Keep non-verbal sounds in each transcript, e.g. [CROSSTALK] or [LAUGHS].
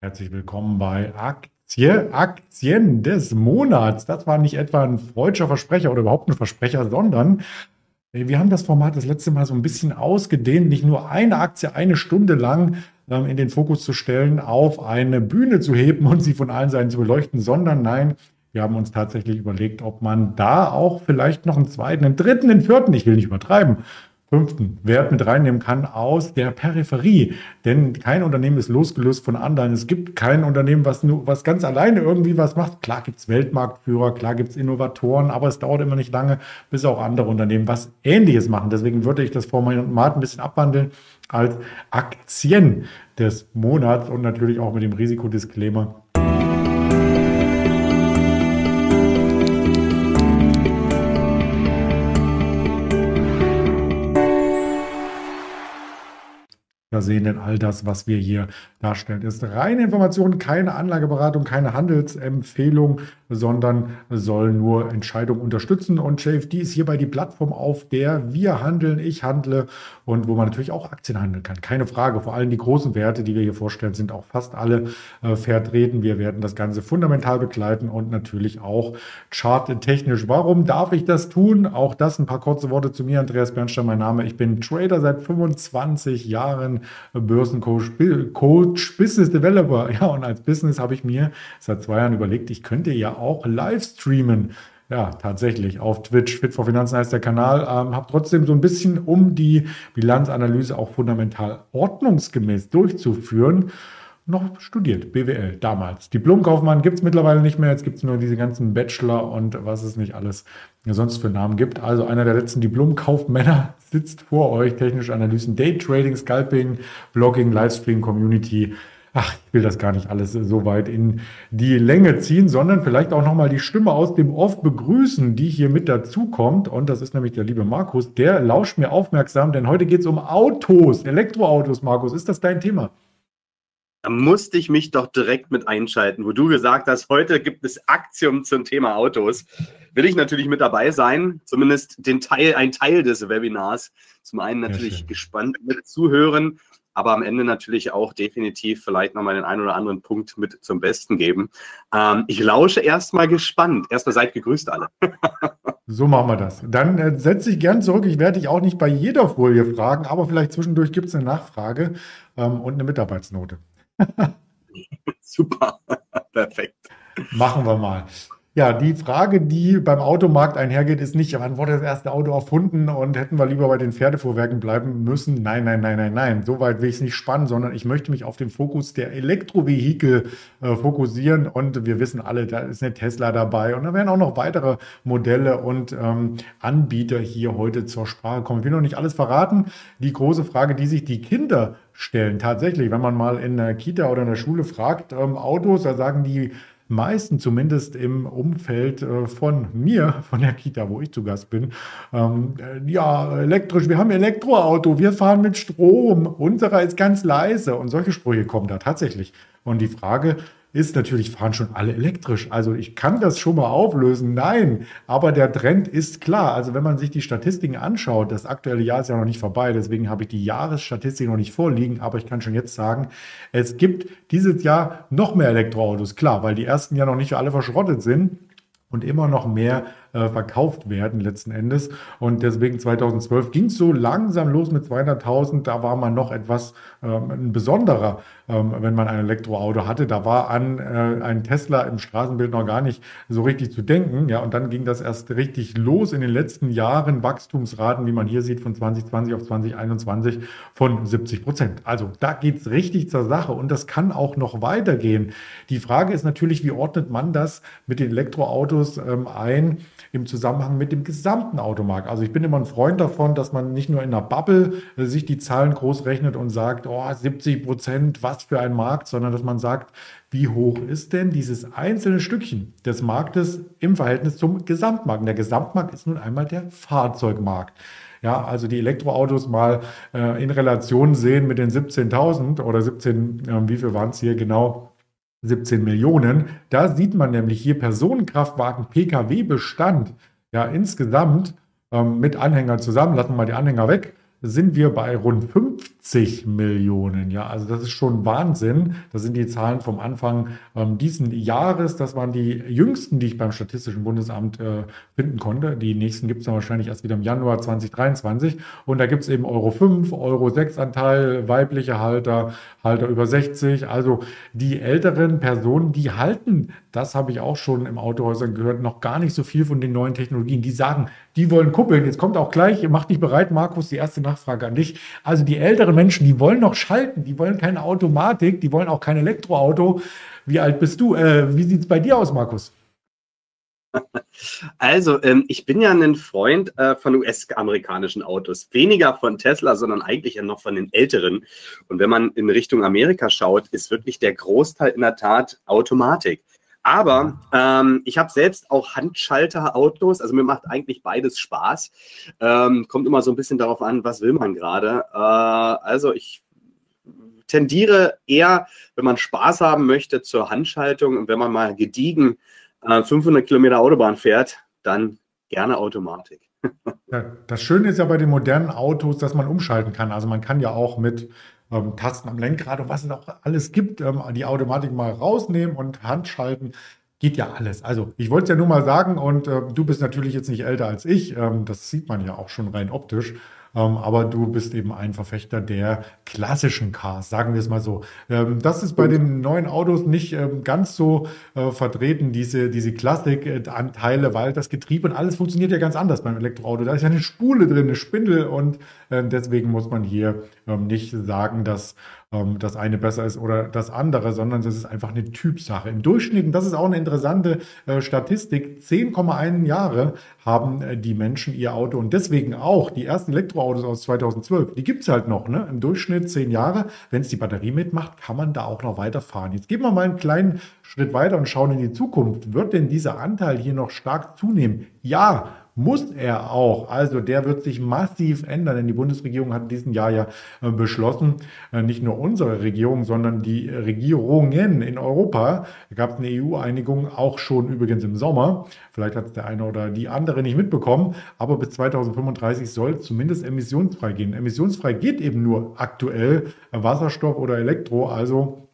Herzlich willkommen bei Aktie, Aktien des Monats. Das war nicht etwa ein freudscher Versprecher oder überhaupt ein Versprecher, sondern äh, wir haben das Format das letzte Mal so ein bisschen ausgedehnt, nicht nur eine Aktie eine Stunde lang ähm, in den Fokus zu stellen, auf eine Bühne zu heben und sie von allen Seiten zu beleuchten, sondern nein, wir haben uns tatsächlich überlegt, ob man da auch vielleicht noch einen zweiten, einen dritten, einen vierten, ich will nicht übertreiben, fünften Wert mit reinnehmen kann aus der Peripherie. Denn kein Unternehmen ist losgelöst von anderen. Es gibt kein Unternehmen, was nur was ganz alleine irgendwie was macht. Klar gibt es Weltmarktführer, klar gibt es Innovatoren, aber es dauert immer nicht lange, bis auch andere Unternehmen was Ähnliches machen. Deswegen würde ich das Format ein bisschen abwandeln als Aktien des Monats und natürlich auch mit dem Risikodisclaimer sehen, denn all das, was wir hier darstellen, ist reine Information, keine Anlageberatung, keine Handelsempfehlung, sondern soll nur Entscheidungen unterstützen. Und JFD ist hierbei die Plattform, auf der wir handeln, ich handle und wo man natürlich auch Aktien handeln kann. Keine Frage. Vor allem die großen Werte, die wir hier vorstellen, sind auch fast alle äh, vertreten. Wir werden das Ganze fundamental begleiten und natürlich auch charttechnisch. Warum darf ich das tun? Auch das ein paar kurze Worte zu mir. Andreas Bernstein, mein Name. Ich bin Trader seit 25 Jahren, Börsencoach, Coach, Business Developer. Ja, und als Business habe ich mir seit zwei Jahren überlegt, ich könnte ja auch live streamen. Ja, tatsächlich. Auf Twitch, Fit for Finanzen heißt der Kanal. Ähm, habe trotzdem so ein bisschen, um die Bilanzanalyse auch fundamental ordnungsgemäß durchzuführen, noch studiert, BWL damals. Diplomkaufmann gibt es mittlerweile nicht mehr, jetzt gibt es nur diese ganzen Bachelor und was es nicht alles sonst für Namen gibt. Also einer der letzten Diplomkaufmänner sitzt vor euch, technische Analysen, Daytrading, Scalping, Blogging, Livestream, Community, ach, ich will das gar nicht alles so weit in die Länge ziehen, sondern vielleicht auch nochmal die Stimme aus dem Off begrüßen, die hier mit dazukommt. Und das ist nämlich der liebe Markus, der lauscht mir aufmerksam, denn heute geht es um Autos, Elektroautos, Markus. Ist das dein Thema? Da musste ich mich doch direkt mit einschalten, wo du gesagt hast, heute gibt es Aktium zum Thema Autos. Will ich natürlich mit dabei sein, zumindest den Teil, ein Teil des Webinars. Zum einen natürlich gespannt mit zuhören aber am Ende natürlich auch definitiv vielleicht nochmal den einen oder anderen Punkt mit zum Besten geben. Ähm, ich lausche erstmal gespannt. Erstmal seid gegrüßt alle. [LAUGHS] so machen wir das. Dann äh, setze ich gern zurück. Ich werde dich auch nicht bei jeder Folie fragen, aber vielleicht zwischendurch gibt es eine Nachfrage ähm, und eine Mitarbeitsnote. [LAUGHS] Super, [LAUGHS] perfekt. Machen wir mal. Ja, die Frage, die beim Automarkt einhergeht, ist nicht, wann wurde das erste Auto erfunden und hätten wir lieber bei den Pferdefuhrwerken bleiben müssen? Nein, nein, nein, nein, nein. So weit will ich es nicht spannen, sondern ich möchte mich auf den Fokus der Elektrovehikel äh, fokussieren. Und wir wissen alle, da ist eine Tesla dabei und da werden auch noch weitere Modelle und ähm, Anbieter hier heute zur Sprache kommen. Ich will noch nicht alles verraten. Die große Frage, die sich die Kinder stellen, tatsächlich, wenn man mal in der Kita oder in der Schule fragt, ähm, Autos, da sagen die meisten, zumindest im Umfeld äh, von mir, von der Kita, wo ich zu Gast bin, ähm, äh, ja, elektrisch, wir haben Elektroauto, wir fahren mit Strom, unserer ist ganz leise und solche Sprüche kommen da tatsächlich. Und die Frage, ist natürlich, fahren schon alle elektrisch. Also ich kann das schon mal auflösen, nein, aber der Trend ist klar. Also wenn man sich die Statistiken anschaut, das aktuelle Jahr ist ja noch nicht vorbei, deswegen habe ich die Jahresstatistik noch nicht vorliegen, aber ich kann schon jetzt sagen, es gibt dieses Jahr noch mehr Elektroautos, klar, weil die ersten ja noch nicht alle verschrottet sind und immer noch mehr äh, verkauft werden letzten Endes. Und deswegen 2012 ging es so langsam los mit 200.000. Da war man noch etwas ähm, ein besonderer, ähm, wenn man ein Elektroauto hatte. Da war an äh, ein Tesla im Straßenbild noch gar nicht so richtig zu denken. Ja, und dann ging das erst richtig los in den letzten Jahren. Wachstumsraten, wie man hier sieht, von 2020 auf 2021 von 70 Prozent. Also da geht es richtig zur Sache und das kann auch noch weitergehen. Die Frage ist natürlich, wie ordnet man das mit den Elektroautos ähm, ein? im Zusammenhang mit dem gesamten Automarkt. Also ich bin immer ein Freund davon, dass man nicht nur in einer Bubble äh, sich die Zahlen groß rechnet und sagt, oh, 70 Prozent, was für ein Markt, sondern dass man sagt, wie hoch ist denn dieses einzelne Stückchen des Marktes im Verhältnis zum Gesamtmarkt? Und der Gesamtmarkt ist nun einmal der Fahrzeugmarkt. Ja, also die Elektroautos mal äh, in Relation sehen mit den 17.000 oder 17, äh, wie viel waren es hier genau? 17 Millionen. Da sieht man nämlich hier Personenkraftwagen, Pkw-Bestand, ja insgesamt ähm, mit Anhängern zusammen, lassen wir mal die Anhänger weg, sind wir bei rund 50 Millionen. Ja, also das ist schon Wahnsinn. Das sind die Zahlen vom Anfang ähm, diesen Jahres. Das waren die jüngsten, die ich beim Statistischen Bundesamt äh, finden konnte. Die nächsten gibt es dann wahrscheinlich erst wieder im Januar 2023. Und da gibt es eben Euro 5, Euro 6 Anteil, weibliche Halter, Halter über 60. Also die älteren Personen, die halten, das habe ich auch schon im Autohäusern gehört, noch gar nicht so viel von den neuen Technologien. Die sagen, die wollen kuppeln. Jetzt kommt auch gleich, mach dich bereit, Markus, die erste Nachfrage an dich. Also die älteren Menschen, die wollen noch schalten, die wollen keine Automatik, die wollen auch kein Elektroauto. Wie alt bist du? Äh, wie sieht es bei dir aus, Markus? [LAUGHS] Also, ähm, ich bin ja ein Freund äh, von US-amerikanischen Autos. Weniger von Tesla, sondern eigentlich ja noch von den älteren. Und wenn man in Richtung Amerika schaut, ist wirklich der Großteil in der Tat Automatik. Aber ähm, ich habe selbst auch Handschalter-Autos, also mir macht eigentlich beides Spaß. Ähm, kommt immer so ein bisschen darauf an, was will man gerade. Äh, also ich tendiere eher, wenn man Spaß haben möchte, zur Handschaltung und wenn man mal gediegen äh, 500 Kilometer Autobahn fährt, dann gerne Automatik. [LAUGHS] Das Schöne ist ja bei den modernen Autos, dass man umschalten kann. Also man kann ja auch mit ähm, Tasten am Lenkrad und was es auch alles gibt, ähm, die Automatik mal rausnehmen und Handschalten. Geht ja alles. Also, ich wollte es ja nur mal sagen, und äh, du bist natürlich jetzt nicht älter als ich. Ähm, das sieht man ja auch schon rein optisch. Ähm, aber du bist eben ein Verfechter der klassischen Cars, sagen wir es mal so. Ähm, das ist bei den neuen Autos nicht ähm, ganz so äh, vertreten, diese, diese Klassikanteile, weil das Getriebe und alles funktioniert ja ganz anders beim Elektroauto. Da ist ja eine Spule drin, eine Spindel und äh, deswegen muss man hier nicht sagen, dass ähm, das eine besser ist oder das andere, sondern das ist einfach eine Typsache. Im Durchschnitt, und das ist auch eine interessante äh, Statistik, 10,1 Jahre haben äh, die Menschen ihr Auto und deswegen auch die ersten Elektroautos aus 2012, die gibt es halt noch, ne? im Durchschnitt 10 Jahre. Wenn es die Batterie mitmacht, kann man da auch noch weiterfahren. Jetzt gehen wir mal einen kleinen Schritt weiter und schauen in die Zukunft. Wird denn dieser Anteil hier noch stark zunehmen? Ja, muss er auch. Also der wird sich massiv ändern, denn die Bundesregierung hat in diesem Jahr ja äh, beschlossen, äh, nicht nur unsere Regierung, sondern die Regierungen in Europa, da gab es eine EU-Einigung, auch schon übrigens im Sommer, vielleicht hat es der eine oder die andere nicht mitbekommen, aber bis 2035 soll es zumindest emissionsfrei gehen. Emissionsfrei geht eben nur aktuell Wasserstoff oder Elektro, also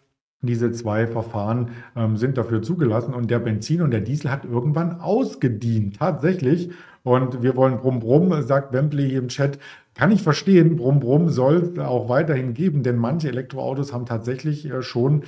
diese zwei Verfahren ähm, sind dafür zugelassen und der Benzin und der Diesel hat irgendwann ausgedient, tatsächlich. Und wir wollen Brumm Brumm, sagt Wembley hier im Chat. Kann ich verstehen, Brumm Brumm soll es auch weiterhin geben, denn manche Elektroautos haben tatsächlich äh, schon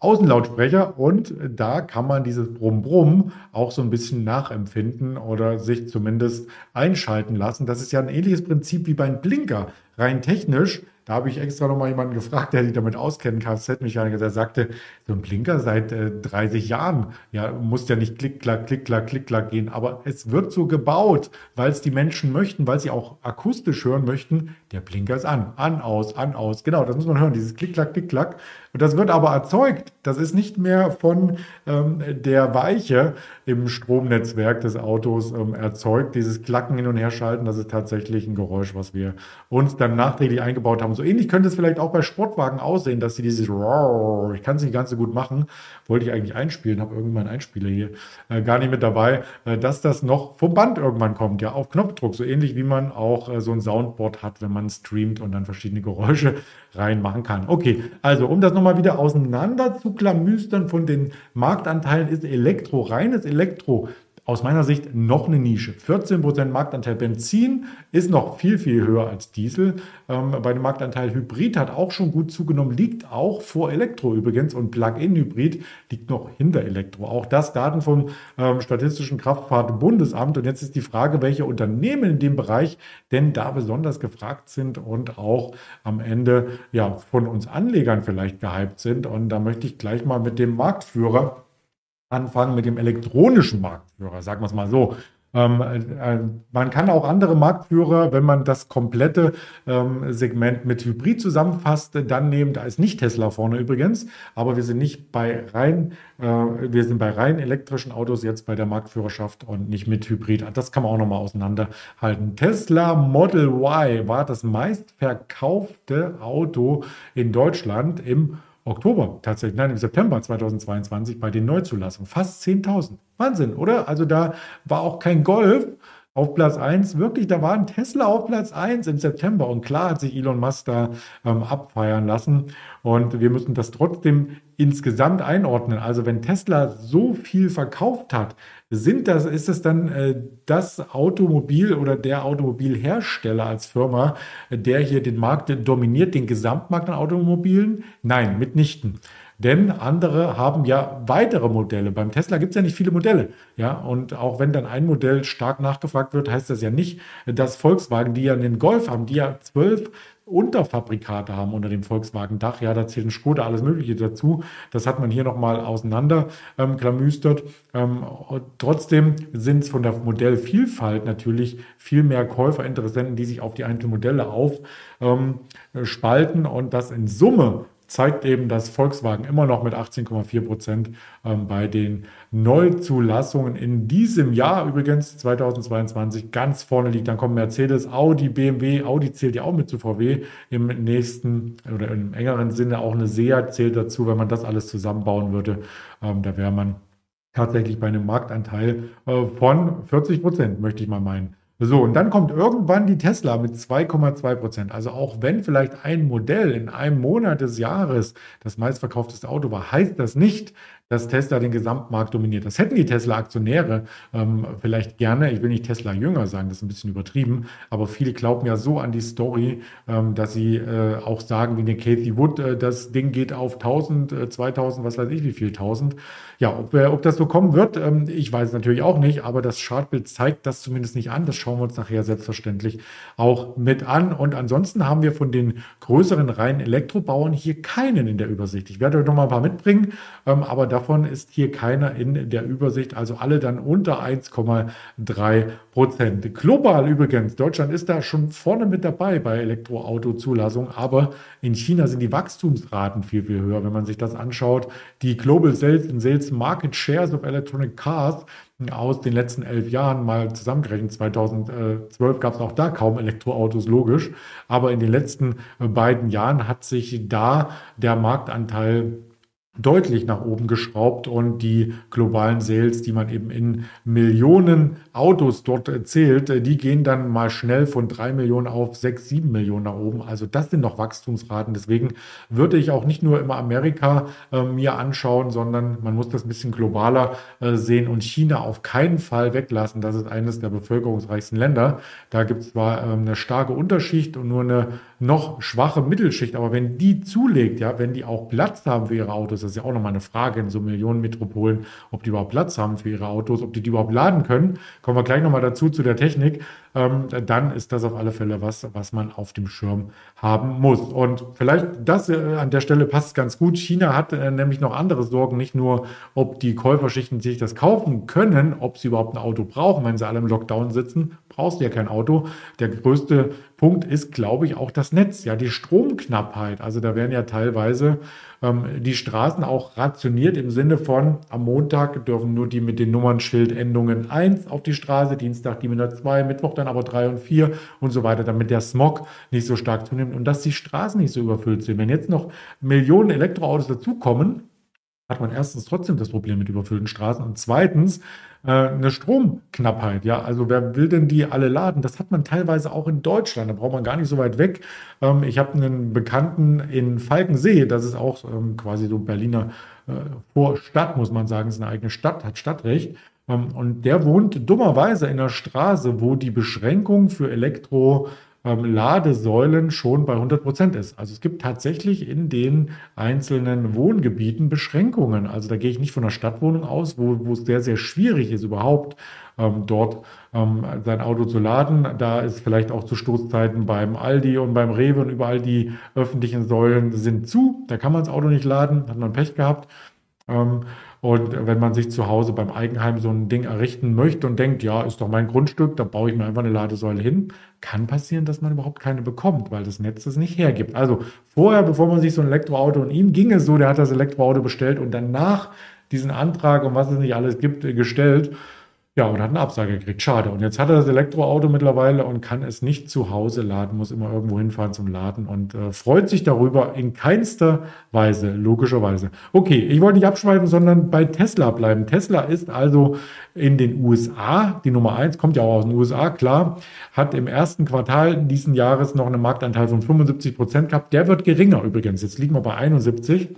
Außenlautsprecher und da kann man dieses Brumm Brumm auch so ein bisschen nachempfinden oder sich zumindest einschalten lassen. Das ist ja ein ähnliches Prinzip wie beim Blinker. Rein technisch da habe ich extra nochmal jemanden gefragt, der sich damit auskennt, Kfz-Mechaniker, der sagte, so ein Blinker seit äh, 30 Jahren, ja, muss ja nicht klick, klack, klick, klack, klick, klack gehen, aber es wird so gebaut, weil es die Menschen möchten, weil sie auch akustisch hören möchten, der Blinker ist an, an, aus, an, aus. Genau, das muss man hören, dieses klick, klack, klick, klack. Und das wird aber erzeugt. Das ist nicht mehr von ähm, der Weiche im Stromnetzwerk des Autos ähm, erzeugt. Dieses Klacken hin und her schalten, das ist tatsächlich ein Geräusch, was wir uns dann nachträglich eingebaut haben. So ähnlich könnte es vielleicht auch bei Sportwagen aussehen, dass sie dieses ich kann es nicht ganz so gut machen, wollte ich eigentlich einspielen, habe irgendwann einen Einspieler hier äh, gar nicht mit dabei, äh, dass das noch vom Band irgendwann kommt, ja, auf Knopfdruck, so ähnlich wie man auch äh, so ein Soundboard hat, wenn man streamt und dann verschiedene Geräusche [LAUGHS] reinmachen kann. Okay, also um das nochmal wieder auseinander zu klamüstern von den Marktanteilen, ist Elektro, reines Elektro aus meiner Sicht noch eine Nische. 14% Marktanteil Benzin ist noch viel, viel höher als Diesel. Ähm, bei dem Marktanteil Hybrid hat auch schon gut zugenommen, liegt auch vor Elektro übrigens und Plug-in-Hybrid liegt noch hinter Elektro. Auch das Daten vom ähm, Statistischen Kraftfahrtbundesamt. Und jetzt ist die Frage, welche Unternehmen in dem Bereich denn da besonders gefragt sind und auch am Ende ja von uns Anlegern vielleicht gehypt sind. Und da möchte ich gleich mal mit dem Marktführer anfangen mit dem elektronischen Marktführer, sagen wir es mal so. Ähm, äh, man kann auch andere Marktführer, wenn man das komplette ähm, Segment mit Hybrid zusammenfasst, dann nehmen. Da ist nicht Tesla vorne übrigens, aber wir sind nicht bei rein, äh, wir sind bei rein elektrischen Autos jetzt bei der Marktführerschaft und nicht mit Hybrid. Das kann man auch nochmal auseinanderhalten. Tesla Model Y war das meistverkaufte Auto in Deutschland im Oktober tatsächlich, nein, im September 2022 bei den Neuzulassungen. Fast 10.000. Wahnsinn, oder? Also da war auch kein Golf auf Platz 1. Wirklich, da war ein Tesla auf Platz 1 im September. Und klar hat sich Elon Musk da ähm, abfeiern lassen. Und wir müssen das trotzdem insgesamt einordnen. Also wenn Tesla so viel verkauft hat, sind das, ist es dann äh, das Automobil oder der Automobilhersteller als Firma, der hier den Markt dominiert, den Gesamtmarkt an Automobilen? Nein, mitnichten. Denn andere haben ja weitere Modelle. Beim Tesla gibt es ja nicht viele Modelle. Ja, und auch wenn dann ein Modell stark nachgefragt wird, heißt das ja nicht, dass Volkswagen, die ja einen Golf haben, die ja zwölf Unterfabrikate haben unter dem Volkswagen-Dach. Ja, da zählt ein Skoda, alles Mögliche dazu. Das hat man hier nochmal auseinander ähm. Ähm, trotzdem sind es von der Modellvielfalt natürlich viel mehr Käuferinteressenten, die sich auf die einzelnen Modelle aufspalten ähm, und das in Summe zeigt eben, dass Volkswagen immer noch mit 18,4 Prozent ähm, bei den Neuzulassungen in diesem Jahr übrigens 2022 ganz vorne liegt. Dann kommen Mercedes, Audi, BMW. Audi zählt ja auch mit zu VW im nächsten oder im engeren Sinne auch eine Seat zählt dazu, wenn man das alles zusammenbauen würde. Ähm, da wäre man tatsächlich bei einem Marktanteil äh, von 40 Prozent, möchte ich mal meinen. So, und dann kommt irgendwann die Tesla mit 2,2 Prozent. Also auch wenn vielleicht ein Modell in einem Monat des Jahres das meistverkaufteste Auto war, heißt das nicht, dass Tesla den Gesamtmarkt dominiert. Das hätten die Tesla-Aktionäre ähm, vielleicht gerne. Ich will nicht Tesla jünger sagen, das ist ein bisschen übertrieben, aber viele glauben ja so an die Story, ähm, dass sie äh, auch sagen, wie eine Kathy Wood, äh, das Ding geht auf 1000, äh, 2000, was weiß ich, wie viel 1000. Ja, ob, äh, ob das so kommen wird, ähm, ich weiß natürlich auch nicht, aber das Chartbild zeigt das zumindest nicht an. Das schauen wir uns nachher selbstverständlich auch mit an. Und ansonsten haben wir von den größeren reinen Elektrobauern hier keinen in der Übersicht. Ich werde euch noch mal ein paar mitbringen, ähm, aber da davon ist hier keiner in der Übersicht, also alle dann unter 1,3 Prozent. Global übrigens, Deutschland ist da schon vorne mit dabei bei Elektroautozulassung, aber in China sind die Wachstumsraten viel, viel höher. Wenn man sich das anschaut, die Global Sales and Sales Market Shares of Electronic Cars aus den letzten elf Jahren mal zusammengerechnet. 2012 gab es auch da kaum Elektroautos, logisch. Aber in den letzten beiden Jahren hat sich da der Marktanteil deutlich nach oben geschraubt und die globalen Sales, die man eben in Millionen Autos dort zählt, die gehen dann mal schnell von drei Millionen auf sechs, sieben Millionen nach oben. Also das sind noch Wachstumsraten. Deswegen würde ich auch nicht nur immer Amerika äh, mir anschauen, sondern man muss das ein bisschen globaler äh, sehen und China auf keinen Fall weglassen. Das ist eines der bevölkerungsreichsten Länder. Da gibt es zwar äh, eine starke Unterschicht und nur eine noch schwache Mittelschicht, aber wenn die zulegt, ja, wenn die auch Platz haben für ihre Autos, das ist ja auch nochmal eine Frage in so Millionenmetropolen, ob die überhaupt Platz haben für ihre Autos, ob die die überhaupt laden können. Kommen wir gleich nochmal dazu zu der Technik. Ähm, dann ist das auf alle Fälle was, was man auf dem Schirm haben muss. Und vielleicht das äh, an der Stelle passt ganz gut. China hat äh, nämlich noch andere Sorgen, nicht nur, ob die Käuferschichten sich das kaufen können, ob sie überhaupt ein Auto brauchen, wenn sie alle im Lockdown sitzen, brauchst du ja kein Auto. Der größte Punkt ist, glaube ich, auch das Netz, ja, die Stromknappheit. Also da werden ja teilweise ähm, die Straßen auch rationiert im Sinne von, am Montag dürfen nur die mit den Nummernschildendungen 1 auf die Straße, Dienstag die mit der 2, Mittwoch dann aber 3 und 4 und so weiter, damit der Smog nicht so stark zunimmt und dass die Straßen nicht so überfüllt sind. Wenn jetzt noch Millionen Elektroautos dazukommen, hat man erstens trotzdem das Problem mit überfüllten Straßen und zweitens äh, eine Stromknappheit. Ja, also wer will denn die alle laden? Das hat man teilweise auch in Deutschland. Da braucht man gar nicht so weit weg. Ähm, ich habe einen Bekannten in Falkensee. Das ist auch ähm, quasi so Berliner äh, Vorstadt, muss man sagen. Ist eine eigene Stadt, hat Stadtrecht. Ähm, und der wohnt dummerweise in einer Straße, wo die Beschränkung für Elektro ähm, Ladesäulen schon bei 100 Prozent ist. Also es gibt tatsächlich in den einzelnen Wohngebieten Beschränkungen. Also da gehe ich nicht von einer Stadtwohnung aus, wo, wo es sehr, sehr schwierig ist, überhaupt ähm, dort ähm, sein Auto zu laden. Da ist vielleicht auch zu Stoßzeiten beim Aldi und beim Rewe und überall die öffentlichen Säulen sind zu. Da kann man das Auto nicht laden, hat man Pech gehabt. Und wenn man sich zu Hause beim Eigenheim so ein Ding errichten möchte und denkt, ja, ist doch mein Grundstück, da baue ich mir einfach eine Ladesäule hin, kann passieren, dass man überhaupt keine bekommt, weil das Netz es nicht hergibt. Also vorher, bevor man sich so ein Elektroauto, und ihm ging es so, der hat das Elektroauto bestellt und danach diesen Antrag und was es nicht alles gibt, gestellt Ja, und hat eine Absage gekriegt. Schade. Und jetzt hat er das Elektroauto mittlerweile und kann es nicht zu Hause laden, muss immer irgendwo hinfahren zum Laden und äh, freut sich darüber in keinster Weise, logischerweise. Okay, ich wollte nicht abschweifen, sondern bei Tesla bleiben. Tesla ist also in den USA, die Nummer eins, kommt ja auch aus den USA, klar, hat im ersten Quartal diesen Jahres noch einen Marktanteil von 75 Prozent gehabt. Der wird geringer übrigens. Jetzt liegen wir bei 71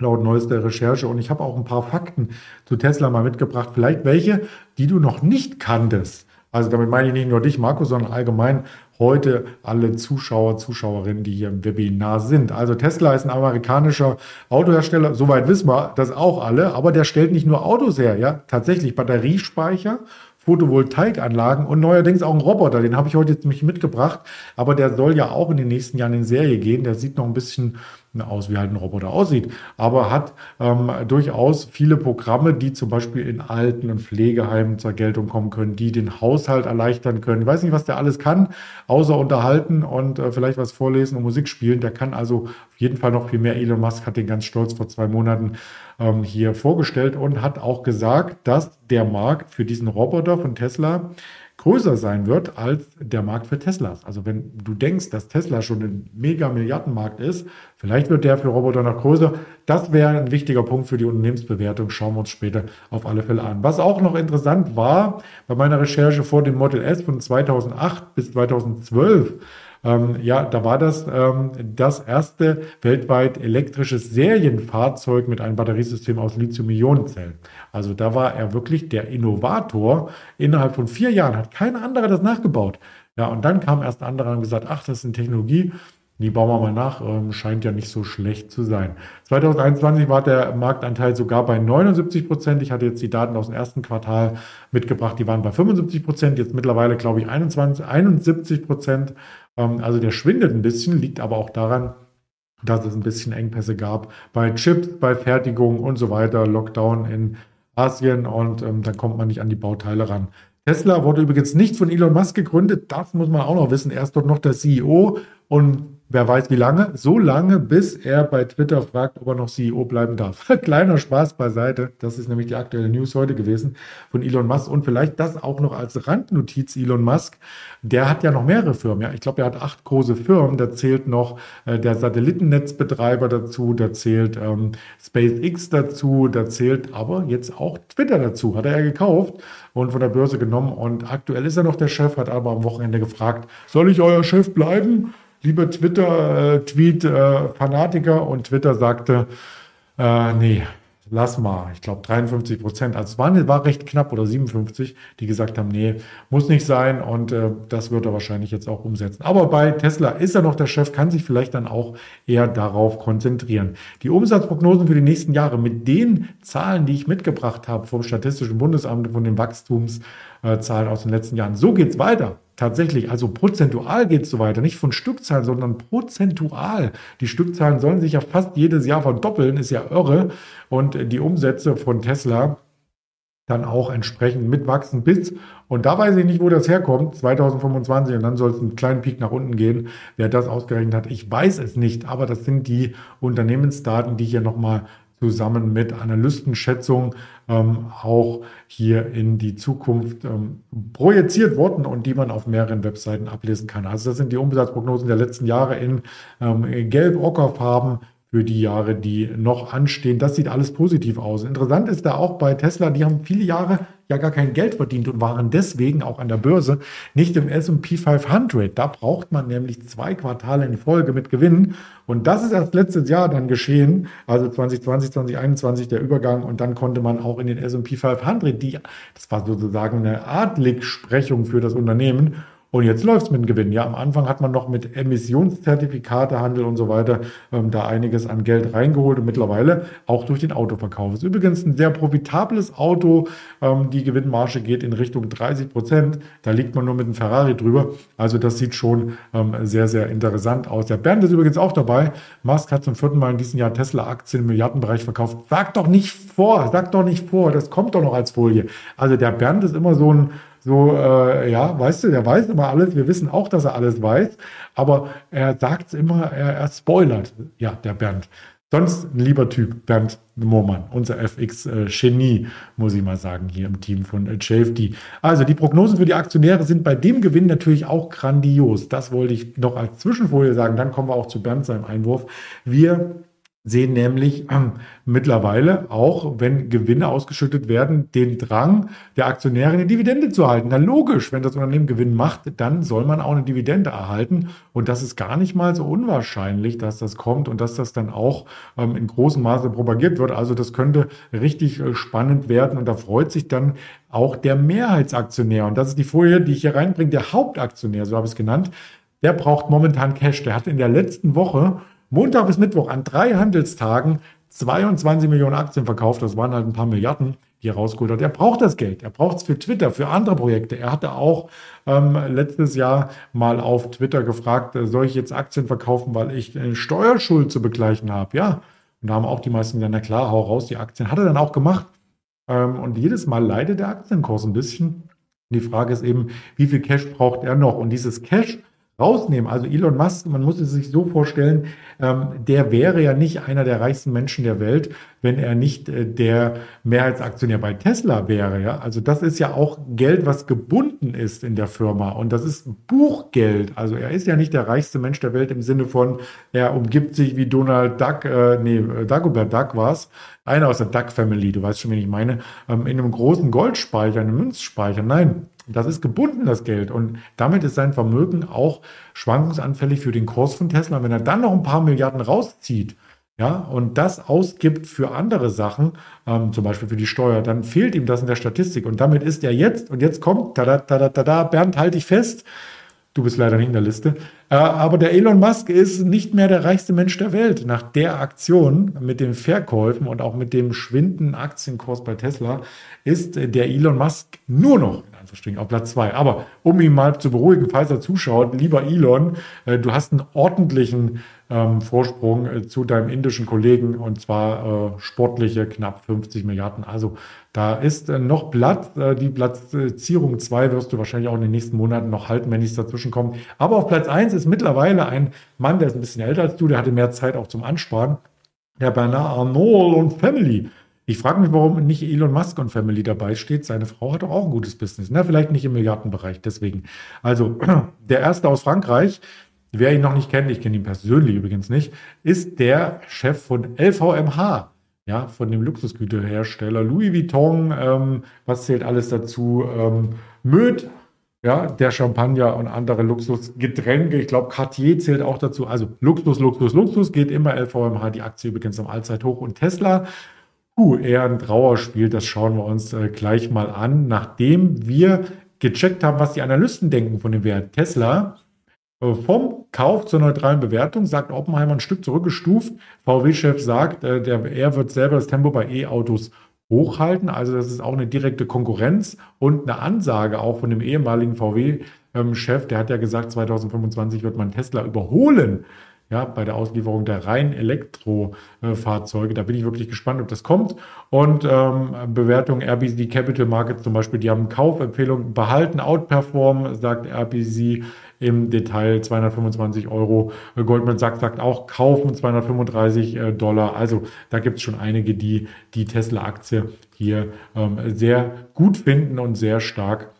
laut neuester Recherche. Und ich habe auch ein paar Fakten zu Tesla mal mitgebracht. Vielleicht welche, die du noch nicht kanntest. Also damit meine ich nicht nur dich, Marco, sondern allgemein heute alle Zuschauer, Zuschauerinnen, die hier im Webinar sind. Also Tesla ist ein amerikanischer Autohersteller, soweit wissen wir das auch alle, aber der stellt nicht nur Autos her, ja, tatsächlich Batteriespeicher, Photovoltaikanlagen und neuerdings auch ein Roboter, den habe ich heute jetzt nämlich mitgebracht, aber der soll ja auch in den nächsten Jahren in Serie gehen, der sieht noch ein bisschen aus, wie halt ein Roboter aussieht, aber hat ähm, durchaus viele Programme, die zum Beispiel in Alten- und Pflegeheimen zur Geltung kommen können, die den Haushalt erleichtern können. Ich weiß nicht, was der alles kann, außer unterhalten und äh, vielleicht was vorlesen und Musik spielen. Der kann also auf jeden Fall noch viel mehr. Elon Musk hat den ganz stolz vor zwei Monaten ähm, hier vorgestellt und hat auch gesagt, dass der Markt für diesen Roboter von Tesla größer sein wird als der Markt für Teslas. Also wenn du denkst, dass Tesla schon ein mega Milliardenmarkt ist, vielleicht wird der für Roboter noch größer. Das wäre ein wichtiger Punkt für die Unternehmensbewertung. Schauen wir uns später auf alle Fälle an. Was auch noch interessant war bei meiner Recherche vor dem Model S von 2008 bis 2012, ähm, ja, da war das ähm, das erste weltweit elektrisches Serienfahrzeug mit einem Batteriesystem aus Lithium-Ionen-Zellen. Also da war er wirklich der Innovator. Innerhalb von vier Jahren hat kein anderer das nachgebaut. Ja, und dann kam erst ein anderer und gesagt, ach, das ist eine Technologie, die bauen wir mal nach, ähm, scheint ja nicht so schlecht zu sein. 2021 war der Marktanteil sogar bei 79 Prozent. Ich hatte jetzt die Daten aus dem ersten Quartal mitgebracht, die waren bei 75 Prozent, jetzt mittlerweile glaube ich 21, 71 Prozent. Ähm, also der schwindet ein bisschen, liegt aber auch daran, dass es ein bisschen Engpässe gab bei Chips, bei Fertigung und so weiter, Lockdown in Asien und ähm, dann kommt man nicht an die Bauteile ran. Tesla wurde übrigens nicht von Elon Musk gegründet, das muss man auch noch wissen. Er ist dort noch der CEO und Wer weiß wie lange? So lange, bis er bei Twitter fragt, ob er noch CEO bleiben darf. [LAUGHS] Kleiner Spaß beiseite. Das ist nämlich die aktuelle News heute gewesen von Elon Musk. Und vielleicht das auch noch als Randnotiz Elon Musk. Der hat ja noch mehrere Firmen. Ja, ich glaube, er hat acht große Firmen. Da zählt noch äh, der Satellitennetzbetreiber dazu. Da zählt ähm, SpaceX dazu. Da zählt aber jetzt auch Twitter dazu. Hat er ja gekauft und von der Börse genommen. Und aktuell ist er noch der Chef, hat aber am Wochenende gefragt, soll ich euer Chef bleiben? Liebe Twitter-Tweet-Fanatiker äh, und Twitter sagte, äh, nee, lass mal, ich glaube 53 Prozent, also es war, war recht knapp oder 57, die gesagt haben, nee, muss nicht sein und äh, das wird er wahrscheinlich jetzt auch umsetzen. Aber bei Tesla ist er noch der Chef, kann sich vielleicht dann auch eher darauf konzentrieren. Die Umsatzprognosen für die nächsten Jahre mit den Zahlen, die ich mitgebracht habe vom Statistischen Bundesamt, von den Wachstumszahlen aus den letzten Jahren, so geht's weiter tatsächlich, also prozentual geht es so weiter, nicht von Stückzahlen, sondern prozentual. Die Stückzahlen sollen sich ja fast jedes Jahr verdoppeln, ist ja irre. Und die Umsätze von Tesla dann auch entsprechend mitwachsen bis, und da weiß ich nicht, wo das herkommt, 2025, und dann soll es einen kleinen Peak nach unten gehen. Wer das ausgerechnet hat, ich weiß es nicht, aber das sind die Unternehmensdaten, die hier nochmal zusammen mit Analystenschätzungen ähm, auch hier in die Zukunft ähm, projiziert wurden und die man auf mehreren Webseiten ablesen kann. Also das sind die Umsatzprognosen der letzten Jahre in ähm, gelb-ockerfarben für die Jahre, die noch anstehen. Das sieht alles positiv aus. Interessant ist da auch bei Tesla, die haben viele Jahre ja gar kein Geld verdient und waren deswegen auch an der Börse nicht im S&P 500. Da braucht man nämlich zwei Quartale in Folge mit Gewinnen und das ist erst letztes Jahr dann geschehen, also 2020, 2021 der Übergang und dann konnte man auch in den S&P 500, die, das war sozusagen eine Adligsprechung für das Unternehmen und jetzt läuft es mit dem Gewinn. Ja, am Anfang hat man noch mit Emissionszertifikatehandel und so weiter ähm, da einiges an Geld reingeholt und mittlerweile auch durch den Autoverkauf. Ist übrigens ein sehr profitables Auto. Ähm, die Gewinnmarge geht in Richtung 30 Prozent. Da liegt man nur mit einem Ferrari drüber. Also das sieht schon ähm, sehr, sehr interessant aus. Der Bernd ist übrigens auch dabei. Musk hat zum vierten Mal in diesem Jahr Tesla-Aktien im Milliardenbereich verkauft. Sag doch nicht vor, sag doch nicht vor. Das kommt doch noch als Folie. Also der Bernd ist immer so ein so, äh, ja, weißt du, der weiß immer alles. Wir wissen auch, dass er alles weiß. Aber er sagt immer, er, er spoilert. Ja, der Bernd. Sonst ein lieber Typ, Bernd Mohrmann, unser FX-Genie, muss ich mal sagen, hier im Team von JFD. Also die Prognosen für die Aktionäre sind bei dem Gewinn natürlich auch grandios. Das wollte ich noch als Zwischenfolie sagen. Dann kommen wir auch zu Bernd seinem Einwurf. Wir sehen nämlich äh, mittlerweile auch, wenn Gewinne ausgeschüttet werden, den Drang der Aktionäre eine Dividende zu erhalten. Na logisch, wenn das Unternehmen Gewinn macht, dann soll man auch eine Dividende erhalten. Und das ist gar nicht mal so unwahrscheinlich, dass das kommt und dass das dann auch ähm, in großem Maße propagiert wird. Also das könnte richtig äh, spannend werden und da freut sich dann auch der Mehrheitsaktionär. Und das ist die Folie, die ich hier reinbringe, der Hauptaktionär, so habe ich es genannt. Der braucht momentan Cash. Der hat in der letzten Woche Montag bis Mittwoch an drei Handelstagen 22 Millionen Aktien verkauft. Das waren halt ein paar Milliarden, die er rausgeholt hat. Er braucht das Geld. Er braucht es für Twitter, für andere Projekte. Er hatte auch ähm, letztes Jahr mal auf Twitter gefragt, äh, soll ich jetzt Aktien verkaufen, weil ich eine Steuerschuld zu begleichen habe? Ja. Und da haben auch die meisten gesagt, na klar, hau raus die Aktien. Hat er dann auch gemacht. Ähm, und jedes Mal leidet der Aktienkurs ein bisschen. Die Frage ist eben, wie viel Cash braucht er noch? Und dieses Cash rausnehmen. Also Elon Musk, man muss es sich so vorstellen, ähm, der wäre ja nicht einer der reichsten Menschen der Welt, wenn er nicht äh, der Mehrheitsaktionär bei Tesla wäre. Ja? Also das ist ja auch Geld, was gebunden ist in der Firma und das ist Buchgeld. Also er ist ja nicht der reichste Mensch der Welt im Sinne von, er umgibt sich wie Donald Duck, äh, nee, Dagobert Duck war es, einer aus der Duck Family, du weißt schon, wen ich meine, ähm, in einem großen Goldspeicher, einem Münzspeicher. Nein, das ist gebunden, das Geld. Und damit ist sein Vermögen auch schwankungsanfällig für den Kurs von Tesla. Wenn er dann noch ein paar Milliarden rauszieht, ja, und das ausgibt für andere Sachen, ähm, zum Beispiel für die Steuer, dann fehlt ihm das in der Statistik. Und damit ist er jetzt, und jetzt kommt, tada, tada, tada, Bernd, halte ich fest, du bist leider nicht in der Liste, äh, aber der Elon Musk ist nicht mehr der reichste Mensch der Welt. Nach der Aktion mit den Verkäufen und auch mit dem schwindenden Aktienkurs bei Tesla ist der Elon Musk nur noch Anführungsstrichen auf Platz zwei. Aber um ihn mal zu beruhigen, falls er zuschaut, lieber Elon, äh, du hast einen ordentlichen ähm, Vorsprung äh, zu deinem indischen Kollegen und zwar äh, sportliche knapp 50 Milliarden. Also da ist äh, noch Platz. Äh, die Platzierung 2 wirst du wahrscheinlich auch in den nächsten Monaten noch halten, wenn nichts dazwischen kommt. Aber auf Platz 1 ist mittlerweile ein Mann, der ist ein bisschen älter als du, der hatte mehr Zeit auch zum Ansparen. Der Bernard Arnault und Family. Ich frage mich, warum nicht Elon Musk und Family dabei steht. Seine Frau hat doch auch ein gutes Business. Na, vielleicht nicht im Milliardenbereich, deswegen. Also, [CLEARS THROAT] der erste aus Frankreich, wer ihn noch nicht kennt, ich kenne ihn persönlich übrigens nicht, ist der Chef von LVMH. Ja, von dem Luxusgüterhersteller Louis Vuitton, ähm, was zählt alles dazu? Ähm, Möd, ja, der Champagner und andere Luxusgetränke. Ich glaube, Cartier zählt auch dazu. Also Luxus, Luxus, Luxus geht immer LVMH, die Aktie übrigens am Allzeithoch. Und Tesla uh, eher ein Trauerspiel. Das schauen wir uns äh, gleich mal an, nachdem wir gecheckt haben, was die Analysten denken von dem Wert Tesla. Äh, vom Kauf zur neutralen Bewertung sagt Oppenheimer ein Stück zurückgestuft. VW-Chef sagt, äh, der, er wird selber das Tempo bei E-Autos hochhalten. Also das ist auch eine direkte Konkurrenz und eine Ansage auch von dem ehemaligen VW-Chef. Der hat ja gesagt, 2025 wird man Tesla überholen ja, bei der Auslieferung der rein Elektrofahrzeuge. Da bin ich wirklich gespannt, ob das kommt. Und ähm, Bewertung RBC Capital Markets zum Beispiel, die haben Kaufempfehlung behalten, outperform, sagt RBC im Detail 225 Euro. Goldman Sachs sagt auch kaufen 235 äh, Dollar. Also da gibt es schon einige, die die Tesla-Aktie hier ähm, sehr gut finden und sehr stark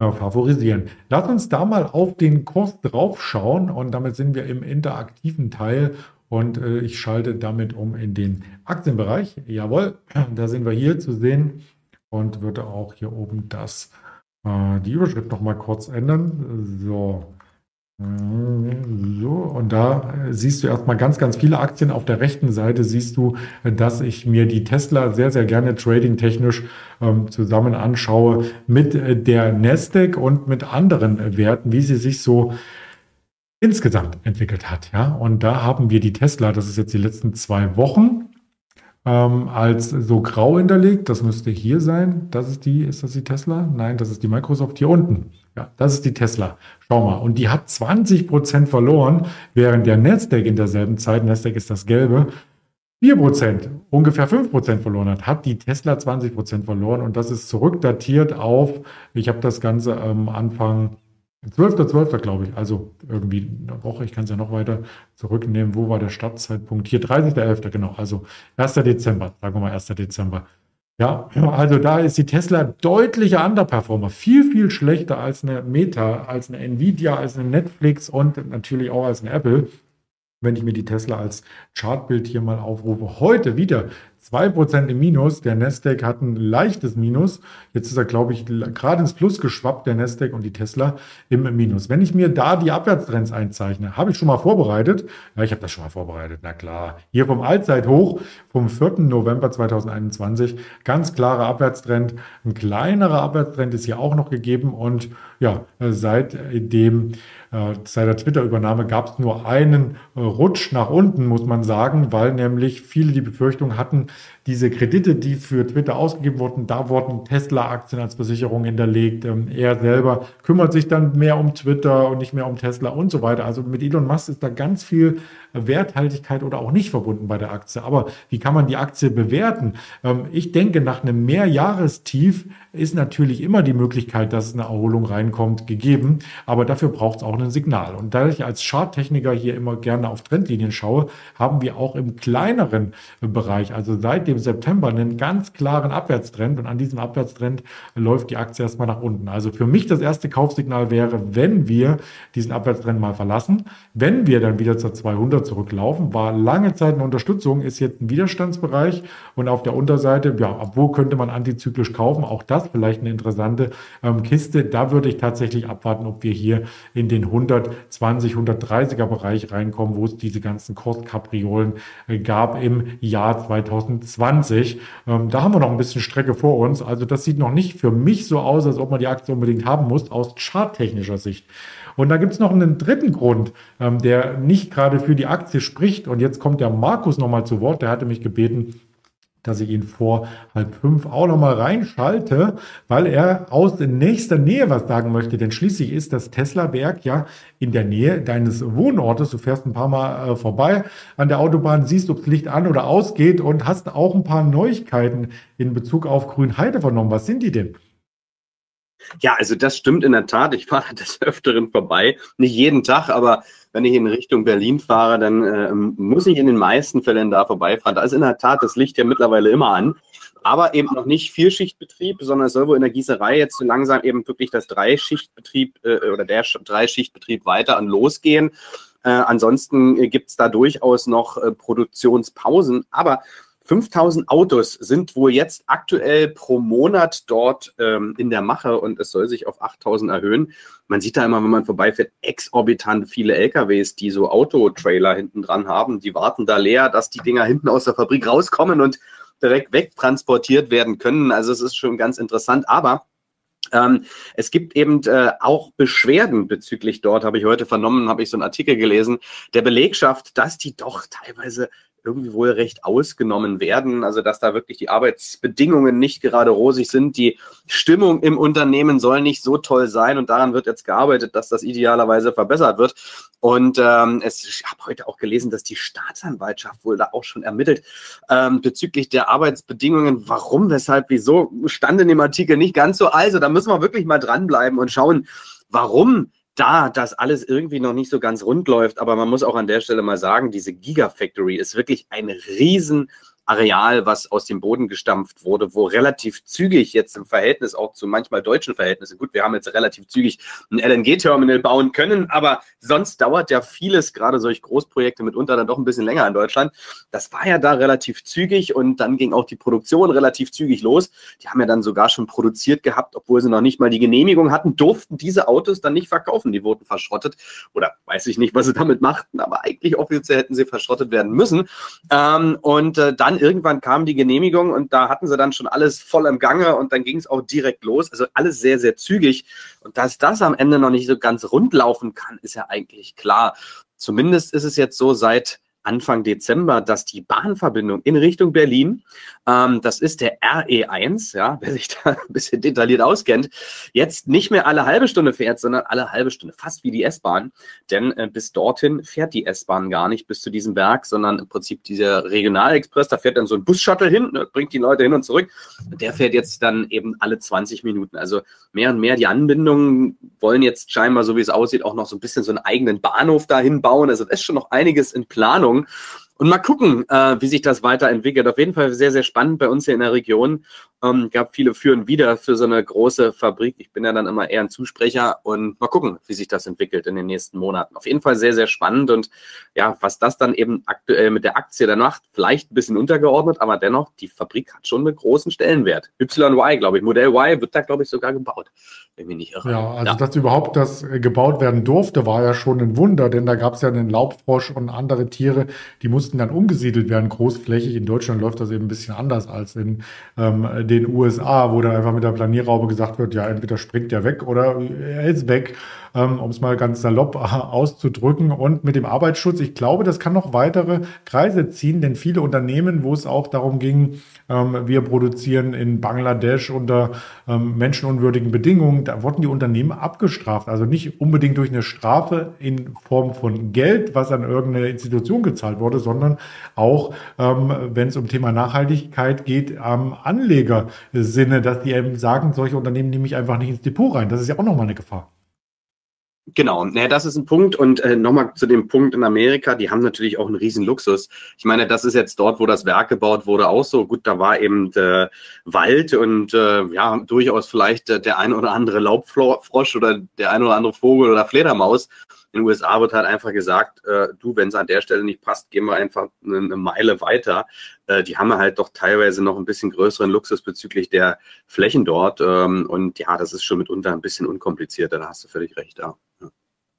favorisieren. Lass uns da mal auf den Kurs drauf schauen und damit sind wir im interaktiven Teil und äh, ich schalte damit um in den Aktienbereich. Jawohl, [CLEARS THROAT] da sind wir hier zu sehen und würde auch hier oben das äh, die Überschrift noch mal kurz ändern. So, so, und da siehst du erstmal ganz, ganz viele Aktien. Auf der rechten Seite siehst du, dass ich mir die Tesla sehr, sehr gerne trading-technisch ähm, zusammen anschaue mit äh, der Nasdaq und mit anderen Werten, wie sie sich so insgesamt entwickelt hat. Ja, und da haben wir die Tesla, das ist jetzt die letzten zwei Wochen, ähm, als so grau hinterlegt. Das müsste hier sein. Das ist die, ist das die Tesla? Nein, das ist die Microsoft hier unten. Ja, das ist die Tesla. Schau mal. Und die hat 20 Prozent verloren, während der Nasdaq in derselben Zeit, Nasdaq ist das Gelbe, 4 Prozent, ungefähr 5 Prozent verloren hat, hat die Tesla 20 Prozent verloren. Und das ist zurückdatiert auf, ich habe das Ganze am Anfang 12.12. glaube ich, also irgendwie eine Woche, ich kann es ja noch weiter zurücknehmen. Wo war der Startzeitpunkt? Hier 30.11., genau, also 1. Dezember, sagen wir mal 1. Dezember. Ja, also da ist die Tesla deutlicher Underperformer, viel, viel schlechter als eine Meta, als eine Nvidia, als eine Netflix und natürlich auch als eine Apple. Wenn ich mir die Tesla als Chartbild hier mal aufrufe, heute wieder 2% im Minus. Der Nasdaq hat ein leichtes Minus. Jetzt ist er, glaube ich, gerade ins Plus geschwappt, der Nasdaq und die Tesla im Minus. Wenn ich mir da die Abwärtstrends einzeichne, habe ich schon mal vorbereitet. Ja, ich habe das schon mal vorbereitet, na klar. Hier vom Allzeithoch vom 4. November 2021. Ganz klarer Abwärtstrend. Ein kleinerer Abwärtstrend ist hier auch noch gegeben. Und ja, äh, seit der Twitter-Übernahme gab es nur einen äh, Rutsch nach unten, muss man sagen, weil nämlich viele die Befürchtung hatten, diese Kredite, die für Twitter ausgegeben wurden, da wurden Tesla-Aktien als Versicherung hinterlegt. Ähm, er selber kümmert sich dann mehr um Twitter und nicht mehr um Tesla und so weiter. Also mit Elon Musk ist da ganz viel Werthaltigkeit oder auch nicht verbunden bei der Aktie. Aber wie kann man die Aktie bewerten? Ähm, ich denke, nach einem Mehrjahrestief ist natürlich immer die Möglichkeit, dass eine Erholung reinkommt, gegeben. Aber dafür braucht es auch ein Signal. Und da ich als Charttechniker hier immer gerne auf Trendlinien schaue, haben wir auch im kleineren Bereich, also seit dem September, einen ganz klaren Abwärtstrend. Und an diesem Abwärtstrend läuft die Aktie erstmal nach unten. Also für mich das erste Kaufsignal wäre, wenn wir diesen Abwärtstrend mal verlassen, wenn wir dann wieder zur 200 zurücklaufen, war lange Zeit eine Unterstützung, ist jetzt ein Widerstandsbereich. Und auf der Unterseite, ja, wo könnte man antizyklisch kaufen? Auch das vielleicht eine interessante ähm, Kiste. Da würde ich tatsächlich abwarten, ob wir hier in den 120, 130er Bereich reinkommen, wo es diese ganzen Kurskapriolen äh, gab im Jahr 2020. Ähm, da haben wir noch ein bisschen Strecke vor uns. Also das sieht noch nicht für mich so aus, als ob man die Aktie unbedingt haben muss, aus charttechnischer Sicht. Und da gibt es noch einen dritten Grund, ähm, der nicht gerade für die Aktie spricht. Und jetzt kommt der Markus nochmal zu Wort. Der hatte mich gebeten, dass ich ihn vor halb fünf auch nochmal reinschalte, weil er aus nächster Nähe was sagen möchte. Denn schließlich ist das Tesla-Werk ja in der Nähe deines Wohnortes. Du fährst ein paar Mal äh, vorbei an der Autobahn, siehst, ob das Licht an oder ausgeht und hast auch ein paar Neuigkeiten in Bezug auf Grünheide vernommen. Was sind die denn? Ja, also das stimmt in der Tat. Ich fahre [LAUGHS] des Öfteren vorbei. Nicht jeden Tag, aber wenn ich in Richtung Berlin fahre, dann äh, muss ich in den meisten Fällen da vorbeifahren. Da ist in der Tat das Licht ja mittlerweile immer an. Aber eben noch nicht Vierschichtbetrieb, sondern es soll wohl in der Gießerei jetzt so langsam eben wirklich das Dreischichtbetrieb äh, oder der Dreischichtbetrieb weiter an losgehen. Äh, ansonsten gibt es da durchaus noch äh, Produktionspausen. Aber 5000 Autos sind wohl jetzt aktuell pro Monat dort ähm, in der Mache und es soll sich auf 8000 erhöhen. Man sieht da immer, wenn man vorbeifährt, exorbitant viele LKWs, die so Autotrailer hinten dran haben. Die warten da leer, dass die Dinger hinten aus der Fabrik rauskommen und direkt wegtransportiert werden können. Also es ist schon ganz interessant. Aber ähm, es gibt eben äh, auch Beschwerden bezüglich dort, habe ich heute vernommen, habe ich so einen Artikel gelesen, der Belegschaft, dass die doch teilweise irgendwie wohl recht ausgenommen werden. Also dass da wirklich die Arbeitsbedingungen nicht gerade rosig sind. Die Stimmung im Unternehmen soll nicht so toll sein und daran wird jetzt gearbeitet, dass das idealerweise verbessert wird. Und ähm, es, ich habe heute auch gelesen, dass die Staatsanwaltschaft wohl da auch schon ermittelt ähm, bezüglich der Arbeitsbedingungen. Warum, weshalb, wieso stand in dem Artikel nicht ganz so. Also da müssen wir wirklich mal dranbleiben und schauen, warum da das alles irgendwie noch nicht so ganz rund läuft. Aber man muss auch an der Stelle mal sagen, diese Gigafactory ist wirklich ein riesen Areal, was aus dem Boden gestampft wurde, wo relativ zügig jetzt im Verhältnis auch zu manchmal deutschen Verhältnissen, gut, wir haben jetzt relativ zügig ein LNG-Terminal bauen können, aber sonst dauert ja vieles, gerade solche Großprojekte mitunter dann doch ein bisschen länger in Deutschland. Das war ja da relativ zügig und dann ging auch die Produktion relativ zügig los. Die haben ja dann sogar schon produziert gehabt, obwohl sie noch nicht mal die Genehmigung hatten, durften diese Autos dann nicht verkaufen. Die wurden verschrottet oder weiß ich nicht, was sie damit machten, aber eigentlich offiziell hätten sie verschrottet werden müssen. Ähm, und äh, dann irgendwann kam die Genehmigung und da hatten sie dann schon alles voll im Gange und dann ging es auch direkt los. Also alles sehr, sehr zügig. Und dass das am Ende noch nicht so ganz rund laufen kann, ist ja eigentlich klar. Zumindest ist es jetzt so, seit Anfang Dezember, dass die Bahnverbindung in Richtung Berlin, ähm, das ist der RE1, ja, wer sich da [LAUGHS] ein bisschen detailliert auskennt, jetzt nicht mehr alle halbe Stunde fährt, sondern alle halbe Stunde, fast wie die S-Bahn. Denn äh, bis dorthin fährt die S-Bahn gar nicht bis zu diesem Werk, sondern im Prinzip dieser Regionalexpress, da fährt dann so ein Bus-Shuttle hin, ne, bringt die Leute hin und zurück. Der fährt jetzt dann eben alle 20 Minuten. Also mehr und mehr die Anbindungen wollen jetzt scheinbar, so wie es aussieht, auch noch so ein bisschen so einen eigenen Bahnhof dahin bauen. Also das ist schon noch einiges in Planung. Ahnung. Und mal gucken, äh, wie sich das weiterentwickelt. Auf jeden Fall sehr, sehr spannend bei uns hier in der Region. Ähm, gab viele Führen wieder für so eine große Fabrik. Ich bin ja dann immer eher ein Zusprecher und mal gucken, wie sich das entwickelt in den nächsten Monaten. Auf jeden Fall sehr, sehr spannend und ja, was das dann eben aktuell mit der Aktie dann macht, vielleicht ein bisschen untergeordnet, aber dennoch, die Fabrik hat schon einen großen Stellenwert. YY, glaube ich, Modell Y wird da, glaube ich, sogar gebaut, wenn mich nicht irre. Ja, also ja. dass überhaupt das äh, gebaut werden durfte, war ja schon ein Wunder, denn da gab es ja einen Laubfrosch und andere Tiere, die mussten dann umgesiedelt werden, großflächig. In Deutschland läuft das eben ein bisschen anders als in ähm, den USA, wo dann einfach mit der Planierraube gesagt wird, ja, entweder springt der weg oder er ist weg, ähm, um es mal ganz salopp auszudrücken. Und mit dem Arbeitsschutz, ich glaube, das kann noch weitere Kreise ziehen, denn viele Unternehmen, wo es auch darum ging, ähm, wir produzieren in Bangladesch unter ähm, menschenunwürdigen Bedingungen, da wurden die Unternehmen abgestraft. Also nicht unbedingt durch eine Strafe in Form von Geld, was an irgendeine Institution gezahlt wurde, sondern auch, ähm, wenn es um Thema Nachhaltigkeit geht, am Anlegersinne, dass die eben sagen, solche Unternehmen nehme ich einfach nicht ins Depot rein. Das ist ja auch nochmal eine Gefahr. Genau, naja, das ist ein Punkt. Und äh, nochmal zu dem Punkt in Amerika, die haben natürlich auch einen riesen Luxus. Ich meine, das ist jetzt dort, wo das Werk gebaut wurde, auch so. Gut, da war eben äh, Wald und äh, ja, durchaus vielleicht äh, der ein oder andere Laubfrosch oder der ein oder andere Vogel oder Fledermaus. In den USA wird halt einfach gesagt, äh, du, wenn es an der Stelle nicht passt, gehen wir einfach eine, eine Meile weiter. Äh, die haben halt doch teilweise noch ein bisschen größeren Luxus bezüglich der Flächen dort. Ähm, und ja, das ist schon mitunter ein bisschen unkomplizierter, da hast du völlig recht, ja.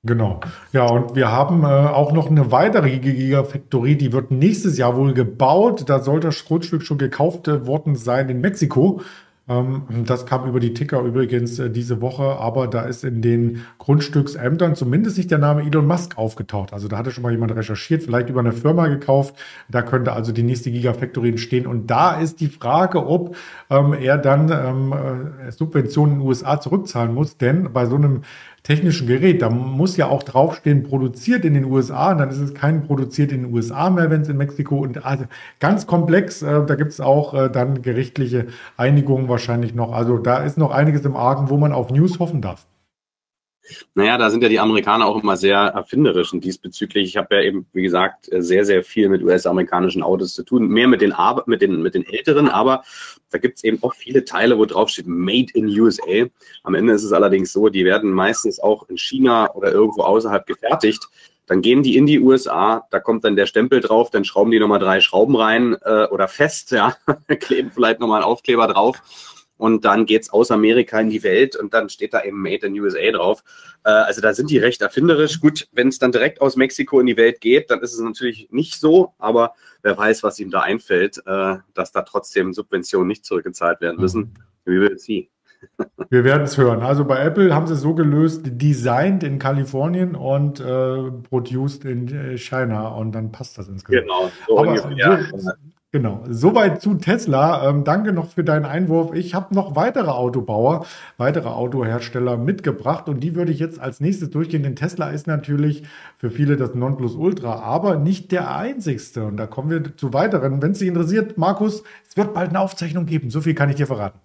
Genau. Ja, und wir haben äh, auch noch eine weitere Gigafactory, die wird nächstes Jahr wohl gebaut. Da soll das Grundstück schon gekauft äh, worden sein in Mexiko. Ähm, das kam über die Ticker übrigens äh, diese Woche, aber da ist in den Grundstücksämtern zumindest nicht der Name Elon Musk aufgetaucht. Also da hatte schon mal jemand recherchiert, vielleicht über eine Firma gekauft. Da könnte also die nächste Gigafactory entstehen. Und da ist die Frage, ob ähm, er dann ähm, äh, Subventionen in den USA zurückzahlen muss. Denn bei so einem technischen Gerät. Da muss ja auch draufstehen, produziert in den USA. Und dann ist es kein produziert in den USA mehr, wenn es in Mexiko und also ganz komplex. Äh, da gibt es auch äh, dann gerichtliche Einigungen wahrscheinlich noch. Also da ist noch einiges im Argen, wo man auf News hoffen darf. Naja, da sind ja die Amerikaner auch immer sehr erfinderisch und diesbezüglich. Ich habe ja eben, wie gesagt, sehr, sehr viel mit US-amerikanischen Autos zu tun. Mehr mit den, Ar mit den, mit den älteren, aber da gibt es eben auch viele Teile, wo drauf steht Made in USA. Am Ende ist es allerdings so, die werden meistens auch in China oder irgendwo außerhalb gefertigt. Dann gehen die in die USA, da kommt dann der Stempel drauf, dann schrauben die nochmal drei Schrauben rein äh, oder fest, ja, [LAUGHS] kleben vielleicht nochmal einen Aufkleber drauf und dann geht's aus Amerika in die Welt und dann steht da eben Made in USA drauf. Äh, also da sind die recht erfinderisch. Gut, wenn es dann direkt aus Mexiko in die Welt geht, dann ist es natürlich nicht so, aber wer weiß, was ihm da einfällt, äh, dass da trotzdem Subventionen nicht zurückgezahlt werden müssen. Wie will sie? Wir werden es hören. Also bei Apple haben sie es so gelöst, designed in Kalifornien und äh, produced in äh, China und dann passt das insgesamt. Genau, so Aber ungefähr. Genau, soweit zu Tesla. Ähm, danke noch für deinen Einwurf. Ich habe noch weitere Autobauer, weitere Autohersteller mitgebracht und die würde ich jetzt als nächstes durchgehen, denn Tesla ist natürlich für viele das Nonplusultra, aber nicht der einzigste. Und da kommen wir zu weiteren. Wenn es dich interessiert, Markus, es wird bald eine Aufzeichnung geben. So viel kann ich dir verraten.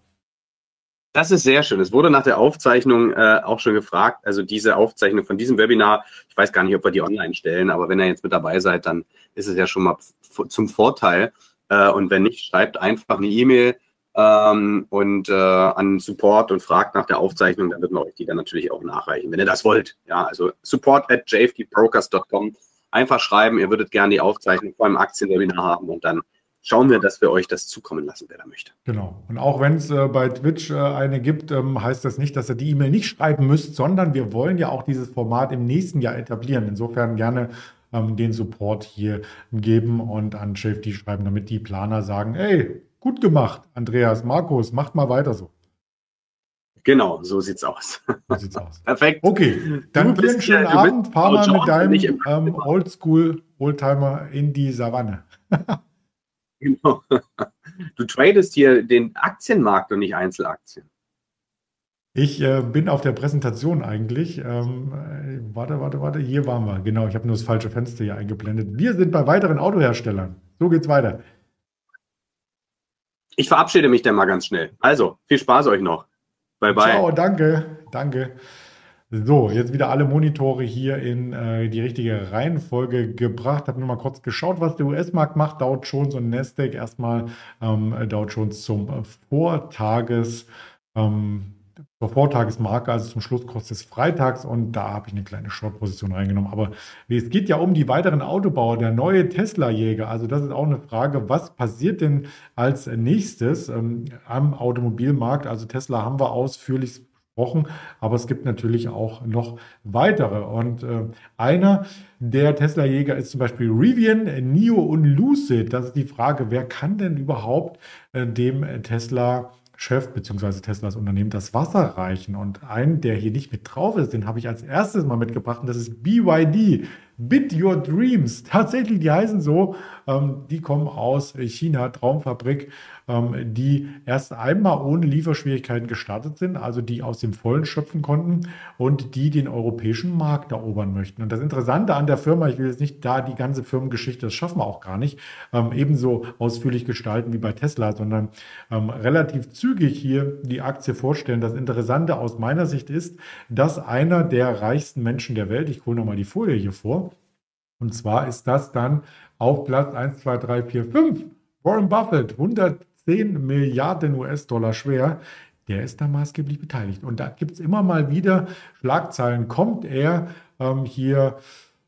Das ist sehr schön. Es wurde nach der Aufzeichnung äh, auch schon gefragt. Also diese Aufzeichnung von diesem Webinar, ich weiß gar nicht, ob wir die online stellen, aber wenn ihr jetzt mit dabei seid, dann ist es ja schon mal zum Vorteil. Äh, und wenn nicht, schreibt einfach eine E-Mail ähm, und äh, an Support und fragt nach der Aufzeichnung, dann wird man euch die dann natürlich auch nachreichen, wenn ihr das wollt. Ja, also support at jfdbrokers.com. Einfach schreiben, ihr würdet gerne die Aufzeichnung vor einem Aktienwebinar haben und dann schauen wir, dass wir euch das zukommen lassen, wer da möchte. Genau. Und auch wenn es äh, bei Twitch äh, eine gibt, ähm, heißt das nicht, dass ihr die E-Mail nicht schreiben müsst, sondern wir wollen ja auch dieses Format im nächsten Jahr etablieren. Insofern gerne ähm, den Support hier geben und an Safety schreiben, damit die Planer sagen, ey, gut gemacht, Andreas, Markus, macht mal weiter so. Genau, so sieht's aus. So sieht's aus. [LAUGHS] Perfekt. Okay, dann dir einen schönen Abend. Fahr mal mit deinem ähm, Oldschool Oldtimer in die Savanne. genau. [LAUGHS] Du tradest hier den Aktienmarkt und nicht Einzelaktien. Ich äh, bin auf der Präsentation eigentlich. Ähm, äh, warte, warte, warte. Hier waren wir. Genau, ich habe nur das falsche Fenster hier eingeblendet. Wir sind bei weiteren Autoherstellern. So geht's weiter. Ich verabschiede mich dann mal ganz schnell. Also, viel Spaß euch noch. Bye, bye. Ciao, danke, danke. So, jetzt wieder alle Monitore hier in äh, die richtige Reihenfolge gebracht. Habe nur mal kurz geschaut, was der US-Markt macht. Dow Jones und Nasdaq erstmal ähm, Dow Jones zum Vortages. Ähm, zur Vortagesmarke, also zum Schlusskurs des Freitags. Und da habe ich eine kleine Short-Position reingenommen. Aber es geht ja um die weiteren Autobauer, der neue Tesla-Jäger. Also das ist auch eine Frage, was passiert denn als nächstes ähm, am Automobilmarkt? Also Tesla haben wir ausführlich besprochen, aber es gibt natürlich auch noch weitere. Und äh, einer der Tesla-Jäger ist zum Beispiel Rivian, NIO und Lucid. Das ist die Frage, wer kann denn überhaupt äh, dem Tesla Chef bzw. Teslas Unternehmen das Wasser reichen. Und einen, der hier nicht mit drauf ist, den habe ich als erstes mal mitgebracht und das ist BYD. Bit Your Dreams. Tatsächlich, die heißen so. Ähm, die kommen aus China, Traumfabrik, ähm, die erst einmal ohne Lieferschwierigkeiten gestartet sind, also die aus dem Vollen schöpfen konnten und die den europäischen Markt erobern möchten. Und das Interessante an der Firma, ich will jetzt nicht da die ganze Firmengeschichte, das schaffen wir auch gar nicht, ähm, ebenso ausführlich gestalten wie bei Tesla, sondern ähm, relativ zügig hier die Aktie vorstellen. Das Interessante aus meiner Sicht ist, dass einer der reichsten Menschen der Welt, ich hole nochmal die Folie hier vor, und zwar ist das dann auf Platz 1, 2, 3, 4, 5. Warren Buffett, 110 Milliarden US-Dollar schwer. Der ist da maßgeblich beteiligt. Und da gibt es immer mal wieder Schlagzeilen. Kommt er ähm, hier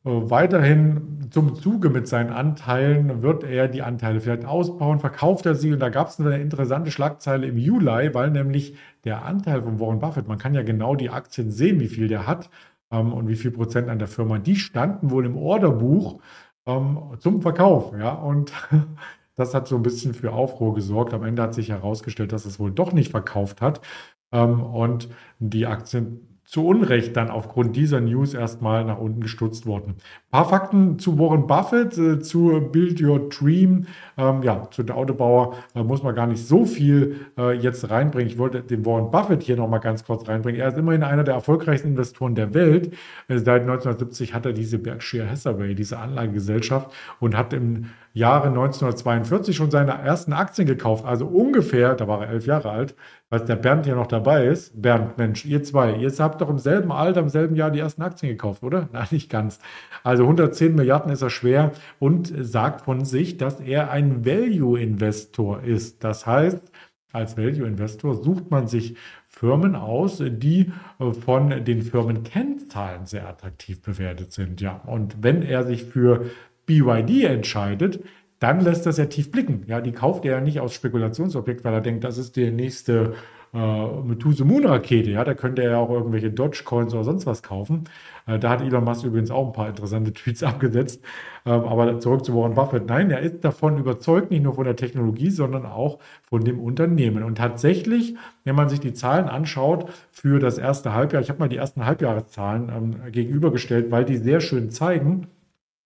äh, weiterhin zum Zuge mit seinen Anteilen? Wird er die Anteile vielleicht ausbauen? Verkauft er sie? Und da gab es eine interessante Schlagzeile im Juli, weil nämlich der Anteil von Warren Buffett, man kann ja genau die Aktien sehen, wie viel der hat ähm, und wie viel Prozent an der Firma, die standen wohl im Orderbuch ähm, zum Verkauf. Ja, und [LAUGHS] das hat so ein bisschen für Aufruhr gesorgt. Am Ende hat sich herausgestellt, dass es wohl doch nicht verkauft hat. Ähm, und die Aktien zu Unrecht dann aufgrund dieser News erstmal nach unten gestutzt worden. Ein paar Fakten zu Warren Buffett, äh, zu Build Your Dream. Ähm, ja, zu der Autobauer äh, muss man gar nicht so viel äh, jetzt reinbringen. Ich wollte den Warren Buffett hier nochmal ganz kurz reinbringen. Er ist immerhin einer der erfolgreichsten Investoren der Welt. Äh, seit 1970 hat er diese Berkshire Hathaway, diese Anlagegesellschaft und hat im Jahre 1942 schon seine ersten Aktien gekauft. Also ungefähr, da war er elf Jahre alt, weil der Bernd ja noch dabei ist. Bernd, Mensch, ihr zwei, ihr habt doch im selben Alter, im selben Jahr die ersten Aktien gekauft, oder? [LAUGHS] Nein, nicht ganz. Also 110 Milliarden ist er schwer und sagt von sich, dass er ein Value-Investor ist. Das heißt, als Value-Investor sucht man sich Firmen aus, die von den Firmenkennzahlen sehr attraktiv bewertet sind. Ja, und wenn er sich für BYD entscheidet, dann lässt das ja tief blicken. Ja, die kauft er ja nicht aus Spekulationsobjekt, weil er denkt, das ist der nächste äh, Methuselah-Moon-Rakete. Ja, da könnte er ja auch irgendwelche Dogecoins oder sonst was kaufen. Äh, da hat Elon Musk übrigens auch ein paar interessante [LAUGHS] Tweets abgesetzt. Ähm, aber zurück zu Warren Buffett. Nein, er ist davon überzeugt, nicht nur von der Technologie, sondern auch von dem Unternehmen. Und tatsächlich, wenn man sich die Zahlen anschaut für das erste Halbjahr, ich habe mal die ersten Halbjahreszahlen ähm, gegenübergestellt, weil die sehr schön zeigen,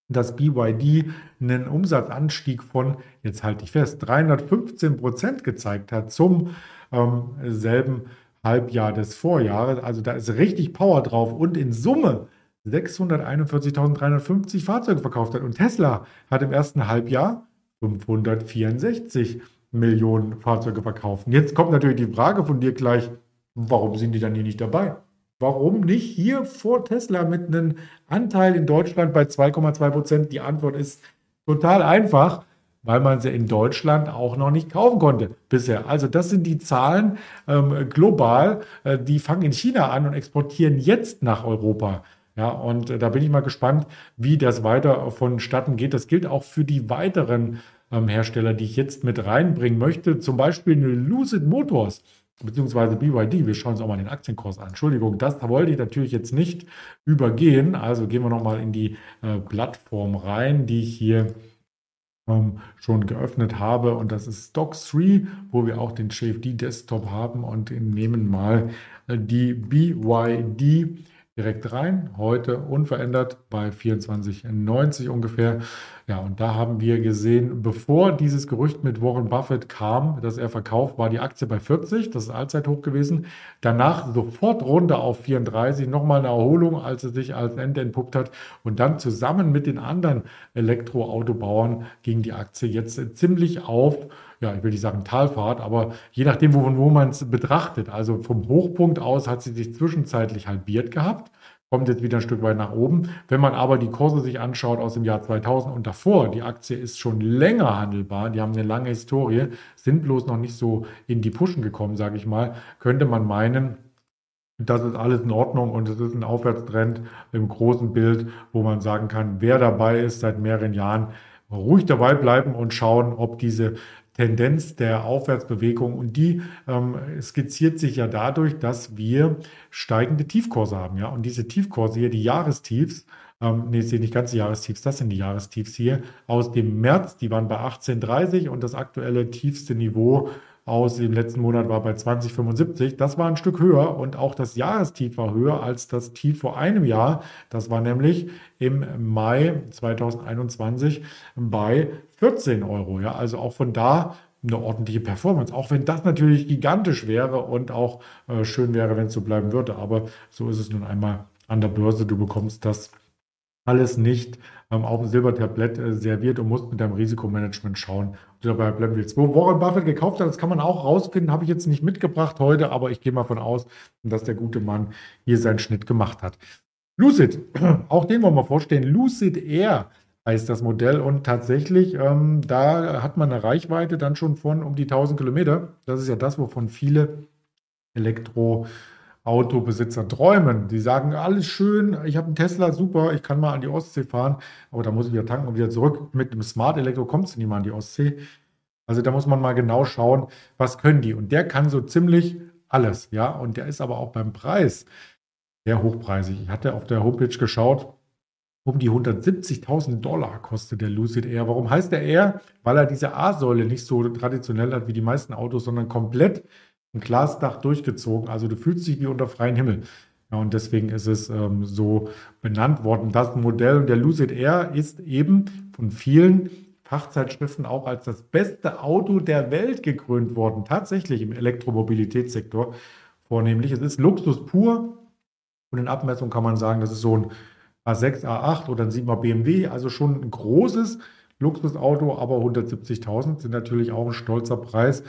dass BYD einen Umsatzanstieg von, jetzt halte ich fest, 315 Prozent gezeigt hat zum ähm, selben Halbjahr des Vorjahres. Also da ist richtig Power drauf und in Summe 641.350 Fahrzeuge verkauft hat. Und Tesla hat im ersten Halbjahr 564 Millionen Fahrzeuge verkauft. Und jetzt kommt natürlich die Frage von dir gleich, warum sind die dann hier nicht dabei? Warum nicht hier vor Tesla mit einem Anteil in Deutschland bei 2,2 Prozent? Die Antwort ist total einfach, weil man sie in Deutschland auch noch nicht kaufen konnte bisher. Also das sind die Zahlen ähm, global. Äh, die fangen in China an und exportieren jetzt nach Europa. Ja, und äh, da bin ich mal gespannt, wie das weiter vonstatten geht. Das gilt auch für die weiteren ähm, Hersteller, die ich jetzt mit reinbringen möchte. Zum Beispiel eine Lucid Motors beziehungsweise BYD. Wir schauen uns auch mal den Aktienkurs an. Entschuldigung, das wollte ich natürlich jetzt nicht übergehen. Also gehen wir nochmal in die äh, Plattform rein, die ich hier ähm, schon geöffnet habe. Und das ist Stock 3, wo wir auch den JFD Desktop haben und nehmen mal äh, die BYD direkt rein. Heute unverändert bei 24,90 ungefähr. Ja, und da haben wir gesehen, bevor dieses Gerücht mit Warren Buffett kam, dass er verkauft, war die Aktie bei 40, das ist Allzeithoch gewesen. Danach sofort runter auf 34, nochmal eine Erholung, als es sich als Ende entpuppt hat. Und dann zusammen mit den anderen Elektroautobauern ging die Aktie jetzt ziemlich auf ja, ich will nicht sagen Talfahrt, aber je nachdem, wo, wo man es betrachtet. Also vom Hochpunkt aus hat sie sich zwischenzeitlich halbiert gehabt, kommt jetzt wieder ein Stück weit nach oben. Wenn man aber die Kurse sich anschaut aus dem Jahr 2000 und davor, die Aktie ist schon länger handelbar, die haben eine lange Historie, sind bloß noch nicht so in die Pushen gekommen, sage ich mal, könnte man meinen, das ist alles in Ordnung und es ist ein Aufwärtstrend im großen Bild, wo man sagen kann, wer dabei ist seit mehreren Jahren, ruhig dabei bleiben und schauen, ob diese Tendenz der Aufwärtsbewegung und die ähm, skizziert sich ja dadurch, dass wir steigende Tiefkurse haben. Ja? Und diese Tiefkurse hier, die Jahrestiefs, ähm, nee, sind nicht ganz die Jahrestiefs, das sind die Jahrestiefs hier aus dem März, die waren bei 18,30 und das aktuelle tiefste Niveau aus dem letzten Monat war bei 2075. Das war ein Stück höher und auch das Jahrestief war höher als das Tief vor einem Jahr. Das war nämlich im Mai 2021 bei 14 Euro. Ja, also auch von da eine ordentliche Performance, auch wenn das natürlich gigantisch wäre und auch äh, schön wäre, wenn es so bleiben würde. Aber so ist es nun einmal an der Börse. Du bekommst das alles nicht ähm, auf dem Silbertablett äh, serviert und musst mit deinem Risikomanagement schauen, ob du dabei bleiben willst. Wo Warren Buffett gekauft hat, das kann man auch rausfinden, habe ich jetzt nicht mitgebracht heute, aber ich gehe mal von aus, dass der gute Mann hier seinen Schnitt gemacht hat. Lucid, [CLEARS THROAT] auch den wollen wir vorstellen. Lucid Air heißt das Modell und tatsächlich, ähm, da hat man eine Reichweite dann schon von um die 1000 Kilometer. Das ist ja das, wovon viele Elektro- Autobesitzer träumen. Die sagen, alles schön, ich habe einen Tesla, super, ich kann mal an die Ostsee fahren, aber da muss ich wieder tanken und wieder zurück. Mit dem Smart Elektro kommt es nicht mal an die Ostsee. Also da muss man mal genau schauen, was können die. Und der kann so ziemlich alles, ja. Und der ist aber auch beim Preis sehr hochpreisig. Ich hatte auf der Homepage geschaut, um die 170.000 Dollar kostet der Lucid Air. Warum heißt der Air? Weil er diese A-Säule nicht so traditionell hat wie die meisten Autos, sondern komplett ein Glasdach durchgezogen. Also du fühlst dich wie unter freiem Himmel. Ja, und deswegen ist es ähm, so benannt worden. Das Modell der Lucid Air ist eben von vielen Fachzeitschriften auch als das beste Auto der Welt gekrönt worden. Tatsächlich im Elektromobilitätssektor vornehmlich. Es ist Luxus pur. Und in Abmessung kann man sagen, das ist so ein A6, A8 oder ein 7er BMW. Also schon ein großes Luxusauto, aber 170.000 sind natürlich auch ein stolzer Preis.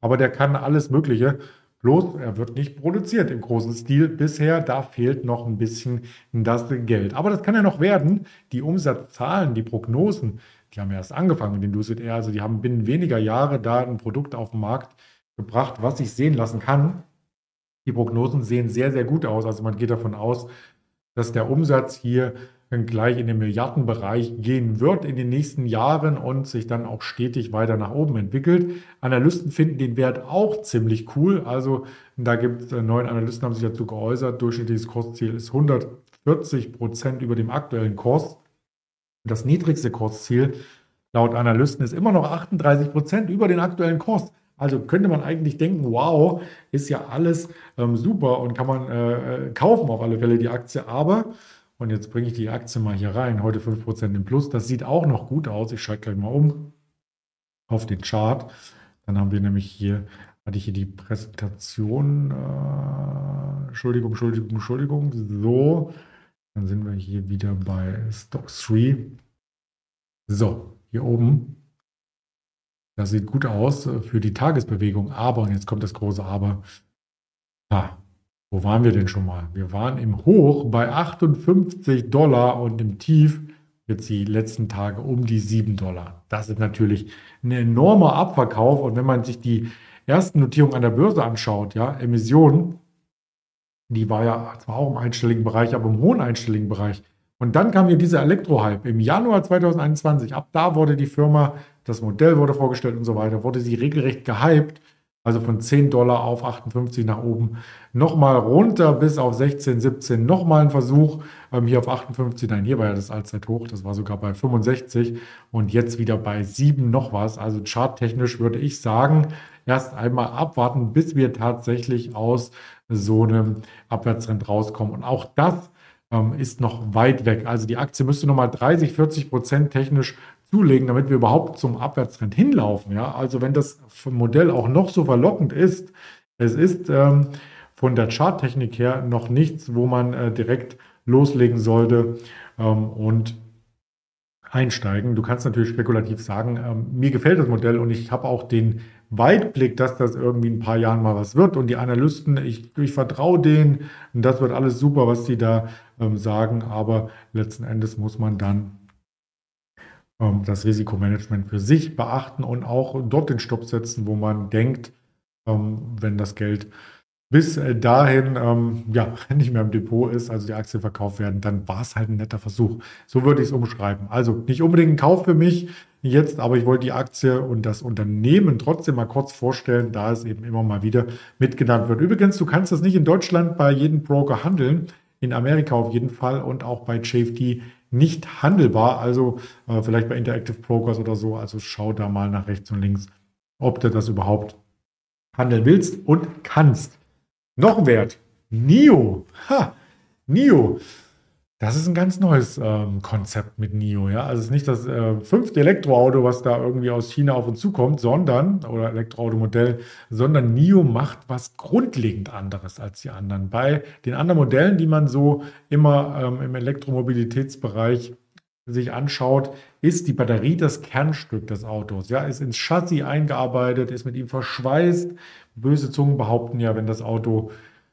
Aber der kann alles Mögliche. Bloß, er wird nicht produziert im großen Stil bisher. Da fehlt noch ein bisschen das Geld. Aber das kann ja noch werden. Die Umsatzzahlen, die Prognosen, die haben erst angefangen mit dem Lucid Air. Also die haben binnen weniger Jahre da ein Produkt auf den Markt gebracht, was sich sehen lassen kann. Die Prognosen sehen sehr, sehr gut aus. Also man geht davon aus, dass der Umsatz hier gleich in den Milliardenbereich gehen wird in den nächsten Jahren und sich dann auch stetig weiter nach oben entwickelt. Analysten finden den Wert auch ziemlich cool. Also da gibt es äh, neun Analysten, haben sich dazu geäußert. Durchschnittliches Kursziel ist 140 Prozent über dem aktuellen Kurs. Das niedrigste Kursziel laut Analysten ist immer noch 38 Prozent über den aktuellen Kurs. Also könnte man eigentlich denken, wow, ist ja alles ähm, super und kann man äh, äh kaufen auf alle Fälle die Aktie. Aber und jetzt bringe ich die Aktie mal hier rein, heute 5% im Plus. Das sieht auch noch gut aus. Ich schalte gleich mal um auf den Chart. Dann haben wir nämlich hier, hatte ich hier die Präsentation. Äh, Entschuldigung, Entschuldigung, Entschuldigung. So, dann sind wir hier wieder bei Stocks 3. So, hier oben. Das sieht gut aus für die Tagesbewegung, aber, und jetzt kommt das große Aber, ha, wo waren wir denn schon mal? Wir waren im Hoch bei 58 Dollar und im Tief jetzt die letzten Tage um die 7 Dollar. Das ist natürlich ein enormer Abverkauf. Und wenn man sich die ersten Notierungen an der Börse anschaut, ja, Emissionen, die war ja zwar auch im einstelligen Bereich, aber im hohen einstelligen Bereich. Und dann kam hier dieser Elektro-Hype im Januar 2021. Ab da wurde die Firma, das Modell wurde vorgestellt und so weiter, wurde sie regelrecht gehypt. Also von 10 Dollar auf 58 nach oben, nochmal runter bis auf 16, 17, nochmal ein Versuch, ähm, hier auf 58, nein, hier war ja das Allzeithoch, das war sogar bei 65 und jetzt wieder bei 7 noch was. Also charttechnisch würde ich sagen, erst einmal abwarten, bis wir tatsächlich aus so einem Abwärtstrend rauskommen. Und auch das ähm, ist noch weit weg. Also die Aktie müsste nochmal 30, 40 Prozent technisch zulegen, damit wir überhaupt zum Abwärtstrend hinlaufen. Ja? Also wenn das Modell auch noch so verlockend ist, es ist ähm, von der Charttechnik her noch nichts, wo man äh, direkt loslegen sollte ähm, und einsteigen. Du kannst natürlich spekulativ sagen, ähm, mir gefällt das Modell und ich habe auch den Weitblick, dass das irgendwie in ein paar Jahren mal was wird. Und die Analysten, ich, ich vertraue denen und das wird alles super, was die da ähm, sagen. Aber letzten Endes muss man dann ähm, das Risikomanagement für sich beachten und auch dort den Stopp setzen, wo man denkt, ähm, wenn das Geld bis äh, dahin ähm, ja [LAUGHS] nicht mehr im Depot ist, also die Aktien verkauft werden, dann war es halt ein netter Versuch. So würde ich es umschreiben. Also nicht unbedingt ein Kauf für mich jetzt, aber ich wollte die Aktie und das Unternehmen trotzdem mal kurz vorstellen, da es eben immer mal wieder mitgenannt wird. Übrigens, du kannst das nicht in Deutschland bei jedem Broker handeln, in Amerika auf jeden Fall und auch bei JFD nicht handelbar. Also äh, vielleicht bei Interactive Brokers oder so. Also schau da mal nach rechts und links, ob du das überhaupt handeln willst und kannst. Noch ein Wert. NIO. Ha, NIO. Das ist ein ganz neues ähm, Konzept mit NIO. Ja? Also es ist nicht das äh, fünfte Elektroauto, was da irgendwie aus China auf uns zukommt, sondern, oder Elektroautomodell, sondern NIO macht was grundlegend anderes als die anderen. Bei den anderen Modellen, die man so immer ähm, im Elektromobilitätsbereich sich anschaut, ist die Batterie das Kernstück des Autos. Ja, ist ins Chassis eingearbeitet, ist mit ihm verschweißt. Böse Zungen behaupten ja, wenn das Auto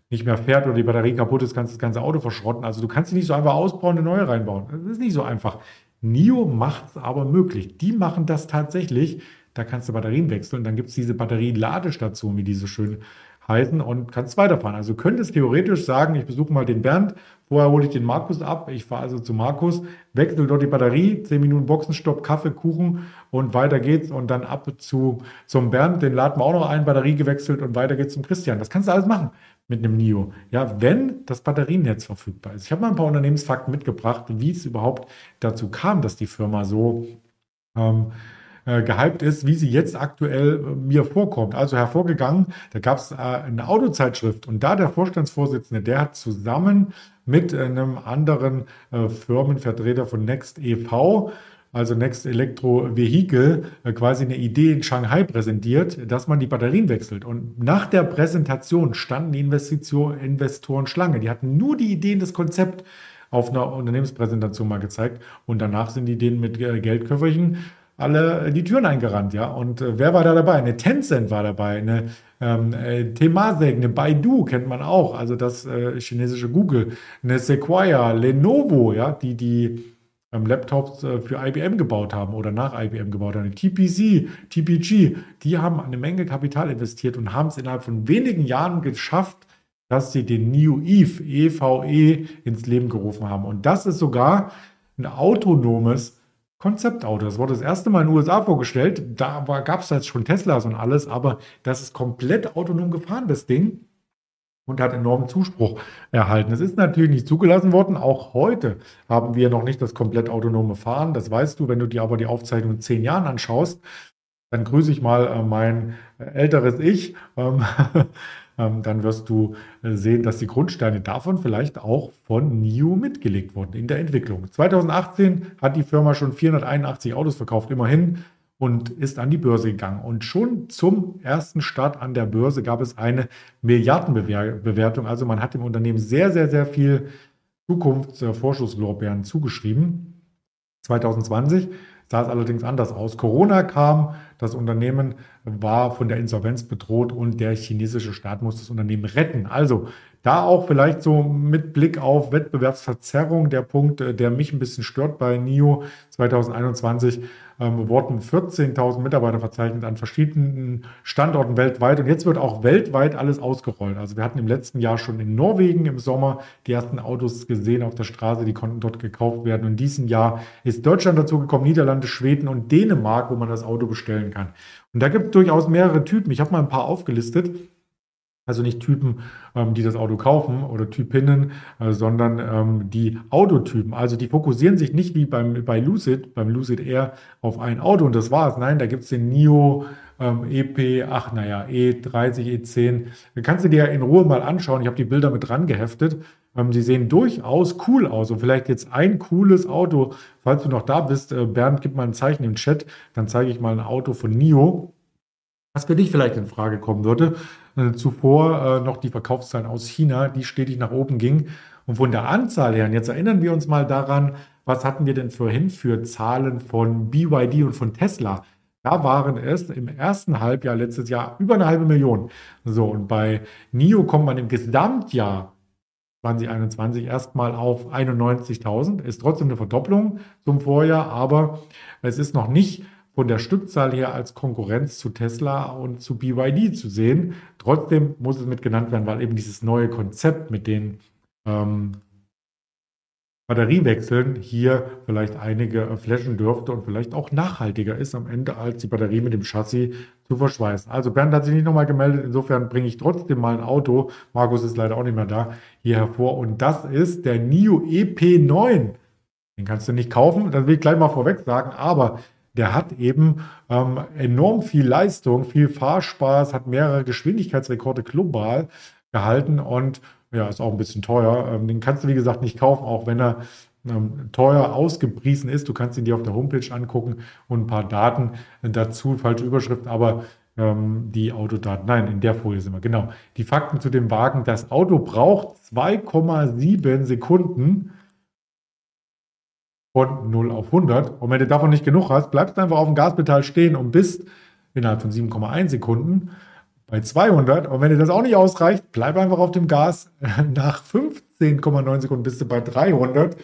nicht mehr fährt oder die Batterie kaputt ist, kannst du das ganze Auto verschrotten. Also du kannst sie nicht so einfach ausbauen, eine neue reinbauen. Das ist nicht so einfach. NIO macht es aber möglich. Die machen das tatsächlich. Da kannst du Batterien wechseln. Dann gibt es diese Batterieladestation, wie diese schön heißen, und kannst weiterfahren. Also könntest theoretisch sagen, ich besuche mal den Bernd, vorher hole ich den Markus ab, ich fahre also zu Markus, wechsle dort die Batterie, 10 Minuten Boxenstopp, Kaffee, Kuchen und weiter geht's und dann ab zu, zum Bernd, den laden wir auch noch ein, Batterie gewechselt und weiter geht's zum Christian. Das kannst du alles machen mit einem NIO. Ja, wenn das Batterienetz verfügbar ist. Ich habe mal ein paar Unternehmensfakten mitgebracht, wie es überhaupt dazu kam, dass die Firma so ähm, äh, gehypt ist, wie sie jetzt aktuell äh, mir vorkommt. Also hervorgegangen, da gab es äh, eine Autozeitschrift und da der Vorstandsvorsitzende, der hat zusammen mit einem anderen äh, Firmenvertreter von Next e.V also Next Electro Vehicle, äh, quasi eine Idee in Shanghai präsentiert, dass man die Batterien wechselt. Und nach der Präsentation standen die Investition, Investoren Schlange. Die hatten nur die Ideen, das Konzept auf einer Unternehmenspräsentation mal gezeigt. Und danach sind die denen mit Geldköfferchen alle die Türen eingerannt, ja. Und äh, wer war da dabei? Eine Tencent war dabei, eine ähm, äh, Temasek, eine Baidu kennt man auch, also das äh, chinesische Google, eine Sequoia, Lenovo, ja, die die ähm, Laptops äh, für IBM gebaut haben oder nach IBM gebaut haben. TPC, TPG, die haben eine Menge Kapital investiert und haben es innerhalb von wenigen Jahren geschafft, dass sie den New Eve, EVE, e, ins Leben gerufen haben. Und das ist sogar ein autonomes Konzeptauto. Das wurde das erste Mal in den USA vorgestellt. Da gab es jetzt schon Teslas und alles, aber das ist komplett autonom gefahren, das Ding und hat enormen Zuspruch erhalten. Es ist natürlich nicht zugelassen worden. Auch heute haben wir noch nicht das komplett autonome Fahren. Das weißt du, wenn du dir aber die Aufzeichnung in zehn Jahren anschaust, dann grüße ich mal äh, mein äh, älteres Ich. [LAUGHS] Ähm, dann wirst du äh, sehen, dass die Grundsteine davon vielleicht auch von NIO mitgelegt wurden in der Entwicklung. 2018 hat die Firma schon 481 Autos verkauft, immerhin und ist an die Börse gegangen. Und schon zum ersten Start an der Börse gab es eine Milliardenbewertung. Also man hat dem Unternehmen sehr, sehr, sehr viel Zukunftsvorschusslorbeeren zugeschrieben. 2020 sah es allerdings anders aus. Corona kam, das Unternehmen war von der Insolvenz bedroht und der chinesische Staat muss das Unternehmen retten. Also da auch vielleicht so mit Blick auf Wettbewerbsverzerrung der Punkt, der mich ein bisschen stört bei NIO 2021 ähm, wurden 14.000 Mitarbeiter verzeichnet an verschiedenen Standorten weltweit. Und jetzt wird auch weltweit alles ausgerollt. Also wir hatten im letzten Jahr schon in Norwegen im Sommer die ersten Autos gesehen auf der Straße, die konnten dort gekauft werden. Und in diesem Jahr ist Deutschland dazu gekommen, Niederlande, Schweden und Dänemark, wo man das Auto bestellen kann. Und da gibt es durchaus mehrere Typen. Ich habe mal ein paar aufgelistet. Also nicht Typen, ähm, die das Auto kaufen oder Typinnen, äh, sondern ähm, die Autotypen. Also die fokussieren sich nicht wie beim, bei Lucid, beim Lucid Air auf ein Auto und das war's. Nein, da gibt es den NIO ähm, EP, ach naja, E30, E10. Da kannst du dir in Ruhe mal anschauen. Ich habe die Bilder mit dran geheftet. Ähm, sie sehen durchaus cool aus. Und vielleicht jetzt ein cooles Auto, falls du noch da bist, äh, Bernd, gib mal ein Zeichen im Chat, dann zeige ich mal ein Auto von NIO was für dich vielleicht in Frage kommen würde. Äh, zuvor äh, noch die Verkaufszahlen aus China, die stetig nach oben gingen. Und von der Anzahl her, und jetzt erinnern wir uns mal daran, was hatten wir denn vorhin für Zahlen von BYD und von Tesla? Da waren es im ersten Halbjahr letztes Jahr über eine halbe Million. So, und bei NIO kommt man im Gesamtjahr 2021 erstmal auf 91.000. Ist trotzdem eine Verdopplung zum Vorjahr, aber es ist noch nicht von der Stückzahl her als Konkurrenz zu Tesla und zu BYD zu sehen. Trotzdem muss es mit genannt werden, weil eben dieses neue Konzept mit den ähm, Batteriewechseln hier vielleicht einige flashen dürfte und vielleicht auch nachhaltiger ist am Ende, als die Batterie mit dem Chassis zu verschweißen. Also Bernd hat sich nicht nochmal gemeldet, insofern bringe ich trotzdem mal ein Auto, Markus ist leider auch nicht mehr da, hier hervor und das ist der NIO EP9. Den kannst du nicht kaufen, das will ich gleich mal vorweg sagen, aber der hat eben ähm, enorm viel Leistung, viel Fahrspaß, hat mehrere Geschwindigkeitsrekorde global gehalten und ja, ist auch ein bisschen teuer. Ähm, den kannst du, wie gesagt, nicht kaufen, auch wenn er ähm, teuer ausgepriesen ist. Du kannst ihn dir auf der Homepage angucken und ein paar Daten dazu, falsche Überschrift, aber ähm, die Autodaten, nein, in der Folie sind wir, genau. Die Fakten zu dem Wagen, das Auto braucht 2,7 Sekunden von 0 auf 100. Und wenn du davon nicht genug hast, bleibst du einfach auf dem Gaspedal stehen und bist innerhalb von 7,1 Sekunden bei 200. Und wenn dir das auch nicht ausreicht, bleib einfach auf dem Gas. [LAUGHS] Nach 15,9 Sekunden bist du bei 300.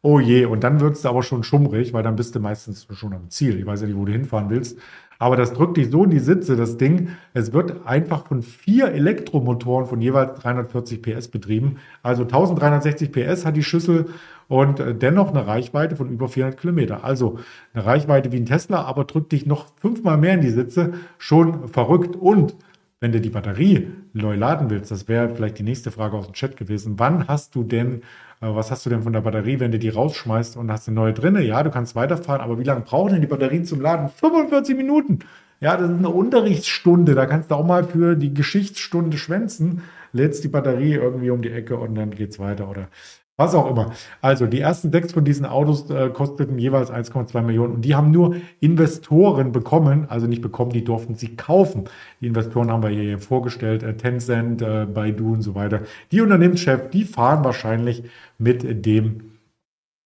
Oh je, und dann wird es aber schon schummrig, weil dann bist du meistens schon am Ziel. Ich weiß ja nicht, wo du hinfahren willst. Aber das drückt dich so in die Sitze, das Ding. Es wird einfach von vier Elektromotoren von jeweils 340 PS betrieben. Also 1360 PS hat die Schüssel und äh, dennoch eine Reichweite von über 400 Kilometer. Also eine Reichweite wie ein Tesla, aber drückt dich noch fünfmal mehr in die Sitze. Schon verrückt. Und wenn du die Batterie neu laden willst, das wäre vielleicht die nächste Frage aus dem Chat gewesen. Wann hast du denn, äh, was hast du denn von der Batterie, wenn du die rausschmeißt und hast eine neue drinne? Ja, du kannst weiterfahren, aber wie lange brauchen denn die Batterien zum Laden? 45 Minuten. Ja, das ist eine Unterrichtsstunde. Da kannst du auch mal für die Geschichtsstunde schwänzen, lädst die Batterie irgendwie um die Ecke und dann geht's weiter. Oder was auch immer. Also die ersten sechs von diesen Autos äh, kosteten jeweils 1,2 Millionen und die haben nur Investoren bekommen, also nicht bekommen, die durften sie kaufen. Die Investoren haben wir hier vorgestellt, äh, Tencent, äh, Baidu und so weiter. Die Unternehmenschef, die fahren wahrscheinlich mit dem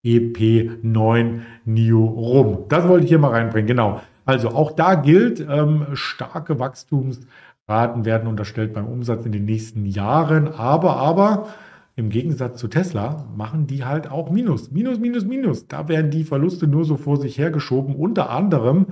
EP9 NIO rum. Das wollte ich hier mal reinbringen, genau. Also auch da gilt, ähm, starke Wachstumsraten werden unterstellt beim Umsatz in den nächsten Jahren, aber, aber, im Gegensatz zu Tesla machen die halt auch Minus. Minus, Minus, Minus. Da werden die Verluste nur so vor sich hergeschoben. Unter anderem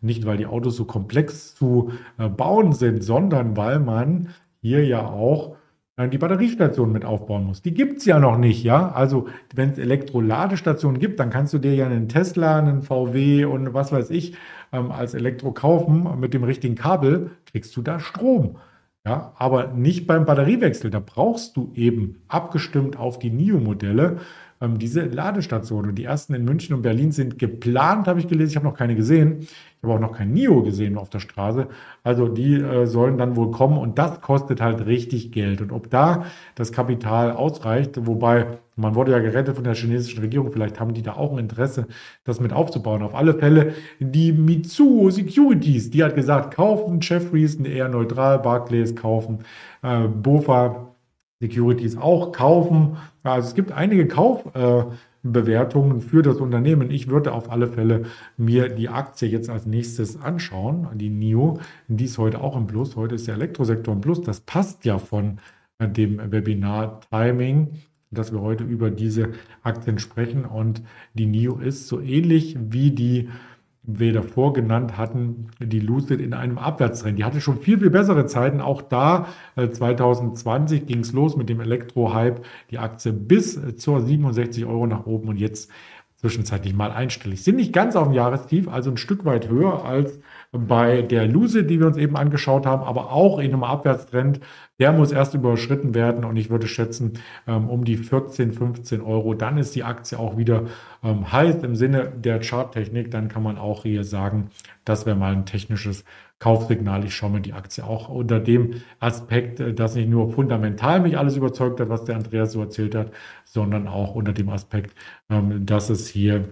nicht, weil die Autos so komplex zu äh, bauen sind, sondern weil man hier ja auch äh, die Batteriestation mit aufbauen muss. Die gibt es ja noch nicht, ja. Also, wenn es Elektroladestationen gibt, dann kannst du dir ja einen Tesla, einen VW und was weiß ich ähm, als Elektro kaufen. Mit dem richtigen Kabel kriegst du da Strom. Ja, aber nicht beim Batteriewechsel. Da brauchst du eben abgestimmt auf die NIO-Modelle ähm, diese Ladestationen. Und die ersten in München und Berlin sind geplant, habe ich gelesen. Ich habe noch keine gesehen. Ich habe auch noch kein NIO gesehen auf der Straße. Also die äh, sollen dann wohl kommen und das kostet halt richtig Geld. Und ob da das Kapital ausreicht, wobei man wurde ja gerettet von der chinesischen Regierung, vielleicht haben die da auch ein Interesse, das mit aufzubauen. Auf alle Fälle die Mitsuo Securities, die hat gesagt, kaufen Jeffries, eher neutral, Barclays kaufen, äh, Bofa Securities auch kaufen. Also es gibt einige Kaufbewertungen äh, für das Unternehmen. Ich würde auf alle Fälle mir die Aktie jetzt als nächstes anschauen, die NIO. Die ist heute auch im Plus. Heute ist der Elektrosektor im Plus. Das passt ja von äh, dem Webinar-Timing, dass wir heute über diese Aktien sprechen. Und die NIO ist so ähnlich wie die wir davor genannt hatten, die Lucid in einem Abwärtstrend. Die hatte schon viel, viel bessere Zeiten. Auch da 2020 ging es los mit dem Elektro-Hype. Die Aktie bis äh, zur 67 Euro nach oben und jetzt zwischenzeitlich mal einstellig. Sind nicht ganz auf dem Jahrestief, also ein Stück weit höher als bei der Luse, die wir uns eben angeschaut haben, aber auch in einem Abwärtstrend. Der muss erst überschritten werden und ich würde schätzen, ähm, um die 14, 15 Euro. Dann ist die Aktie auch wieder ähm, heiß im Sinne der Charttechnik. Dann kann man auch hier sagen, das wäre mal ein technisches Kaufsignal. Ich schaue mir die Aktie auch unter dem Aspekt, äh, dass nicht nur fundamental mich alles überzeugt hat, was der Andreas so erzählt hat, sondern auch unter dem Aspekt, ähm, dass es hier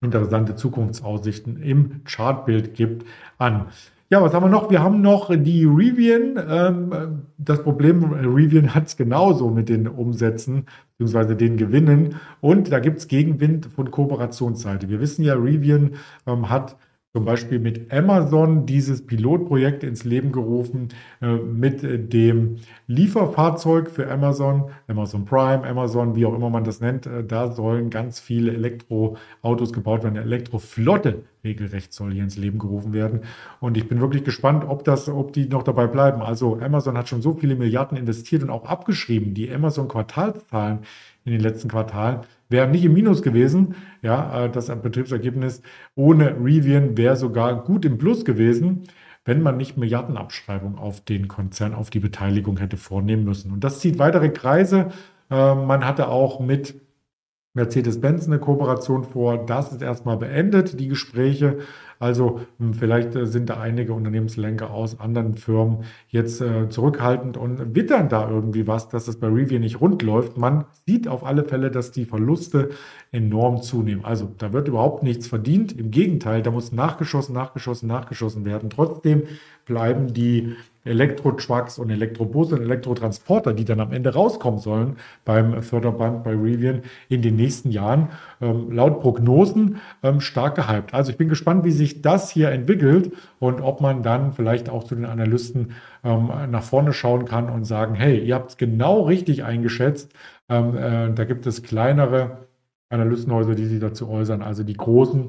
interessante Zukunftsaussichten im Chartbild gibt an. Ja, was haben wir noch? Wir haben noch die Rivian. Ähm, das Problem, Rivian hat es genauso mit den Umsätzen bzw. den Gewinnen. Und da gibt es Gegenwind von Kooperationsseite. Wir wissen ja, Rivian ähm, hat zum Beispiel mit Amazon dieses Pilotprojekt ins Leben gerufen, äh, mit dem Lieferfahrzeug für Amazon, Amazon Prime, Amazon, wie auch immer man das nennt. Äh, da sollen ganz viele Elektroautos gebaut werden. Eine Elektroflotte regelrecht soll hier ins Leben gerufen werden. Und ich bin wirklich gespannt, ob das, ob die noch dabei bleiben. Also Amazon hat schon so viele Milliarden investiert und auch abgeschrieben. Die Amazon Quartalszahlen in den letzten Quartalen wäre nicht im Minus gewesen. Ja, äh, das Betriebsergebnis ohne Rivian wäre sogar gut im Plus gewesen, wenn man nicht Milliardenabschreibung auf den Konzern, auf die Beteiligung hätte vornehmen müssen. Und das zieht weitere Kreise. Äh, man hatte auch mit Mercedes-Benz eine Kooperation vor. Das ist erstmal beendet, die Gespräche. Also hm, vielleicht äh, sind da einige Unternehmenslenker aus anderen Firmen jetzt äh, zurückhaltend und wittern da irgendwie was, dass es bei Review nicht rund läuft. Man sieht auf alle Fälle, dass die Verluste enorm zunehmen. Also da wird überhaupt nichts verdient. Im Gegenteil, da muss nachgeschossen, nachgeschossen, nachgeschossen werden. Trotzdem bleiben die Elektro-Trucks und Elektrobusse und Elektrotransporter, die dann am Ende rauskommen sollen beim Förderband bei Rivian in den nächsten Jahren, ähm, laut Prognosen ähm, stark gehypt. Also ich bin gespannt, wie sich das hier entwickelt und ob man dann vielleicht auch zu den Analysten ähm, nach vorne schauen kann und sagen, hey, ihr habt es genau richtig eingeschätzt. Ähm, äh, da gibt es kleinere Analystenhäuser, die sich dazu äußern. Also die großen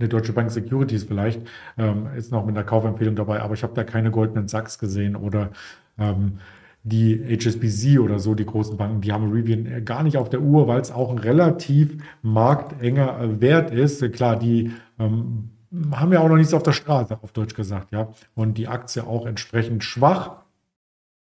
eine Deutsche Bank Securities vielleicht ähm, ist noch mit einer Kaufempfehlung dabei, aber ich habe da keine goldenen Sachs gesehen oder ähm, die HSBC oder so, die großen Banken, die haben Rivian gar nicht auf der Uhr, weil es auch ein relativ marktenger Wert ist. Klar, die ähm, haben ja auch noch nichts auf der Straße, auf Deutsch gesagt, ja. Und die Aktie auch entsprechend schwach.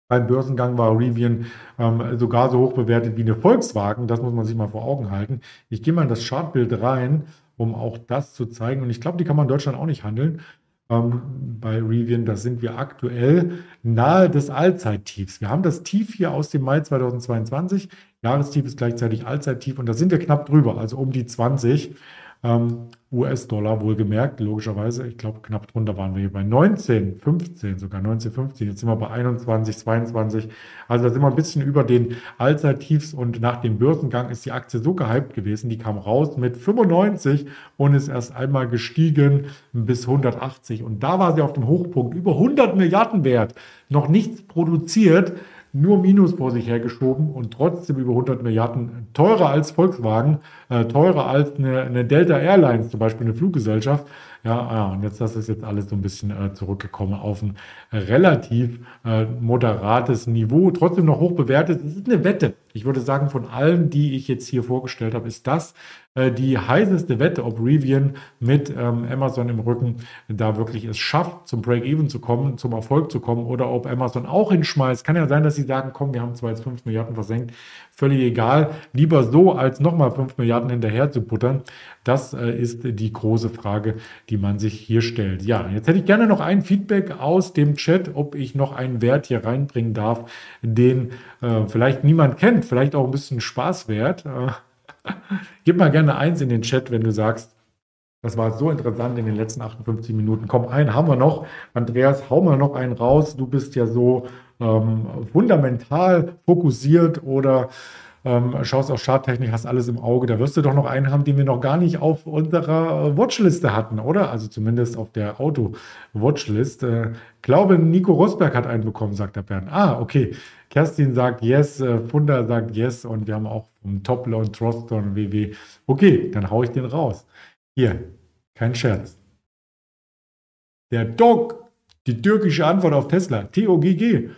Beim Börsengang war Rivian ähm, sogar so hoch bewertet wie eine Volkswagen. Das muss man sich mal vor Augen halten. Ich gehe mal in das Chartbild rein um auch das zu zeigen. Und ich glaube, die kann man in Deutschland auch nicht handeln. Ähm, bei Rivian, da sind wir aktuell nahe des Allzeittiefs. Wir haben das Tief hier aus dem Mai 2022. Jahrestief ist gleichzeitig Allzeittief und da sind wir knapp drüber, also um die 20. Ähm, US-Dollar wohlgemerkt, logischerweise. Ich glaube, knapp drunter waren wir hier bei 19, 15, sogar 19, 15. Jetzt sind wir bei 21, 22. Also da sind wir ein bisschen über den Allzeittiefs und nach dem Börsengang ist die Aktie so gehypt gewesen. Die kam raus mit 95 und ist erst einmal gestiegen bis 180. Und da war sie auf dem Hochpunkt über 100 Milliarden wert. Noch nichts produziert nur Minus vor sich hergeschoben und trotzdem über 100 Milliarden teurer als Volkswagen, äh, teurer als eine, eine, Delta Airlines, zum Beispiel eine Fluggesellschaft. Ja, ja, und jetzt das ist jetzt alles so ein bisschen äh, zurückgekommen auf ein relativ äh, moderates Niveau, trotzdem noch hoch bewertet. Es ist eine Wette. Ich würde sagen, von allen, die ich jetzt hier vorgestellt habe, ist das die heißeste Wette, ob Rivian mit ähm, Amazon im Rücken da wirklich es schafft, zum Break-Even zu kommen, zum Erfolg zu kommen oder ob Amazon auch hinschmeißt. Kann ja sein, dass sie sagen, komm, wir haben zwar jetzt 5 Milliarden versenkt, völlig egal, lieber so, als nochmal 5 Milliarden hinterher zu puttern. Das äh, ist die große Frage, die man sich hier stellt. Ja, jetzt hätte ich gerne noch ein Feedback aus dem Chat, ob ich noch einen Wert hier reinbringen darf, den äh, vielleicht niemand kennt, vielleicht auch ein bisschen Spaß wert. Äh, Gib mal gerne eins in den Chat, wenn du sagst, das war so interessant in den letzten 58 Minuten. Komm, einen haben wir noch. Andreas, hau mal noch einen raus. Du bist ja so ähm, fundamental fokussiert oder ähm, schaust auf Charttechnik, hast alles im Auge. Da wirst du doch noch einen haben, den wir noch gar nicht auf unserer Watchliste hatten, oder? Also zumindest auf der Auto-Watchlist. Äh, glaube, Nico Rosberg hat einen bekommen, sagt der Bernd. Ah, okay. Kerstin sagt yes, äh, Funda sagt yes und wir haben auch vom Topler und Troster und WW. Okay, dann haue ich den raus. Hier, kein Scherz. Der Dog, die türkische Antwort auf Tesla, TOGG.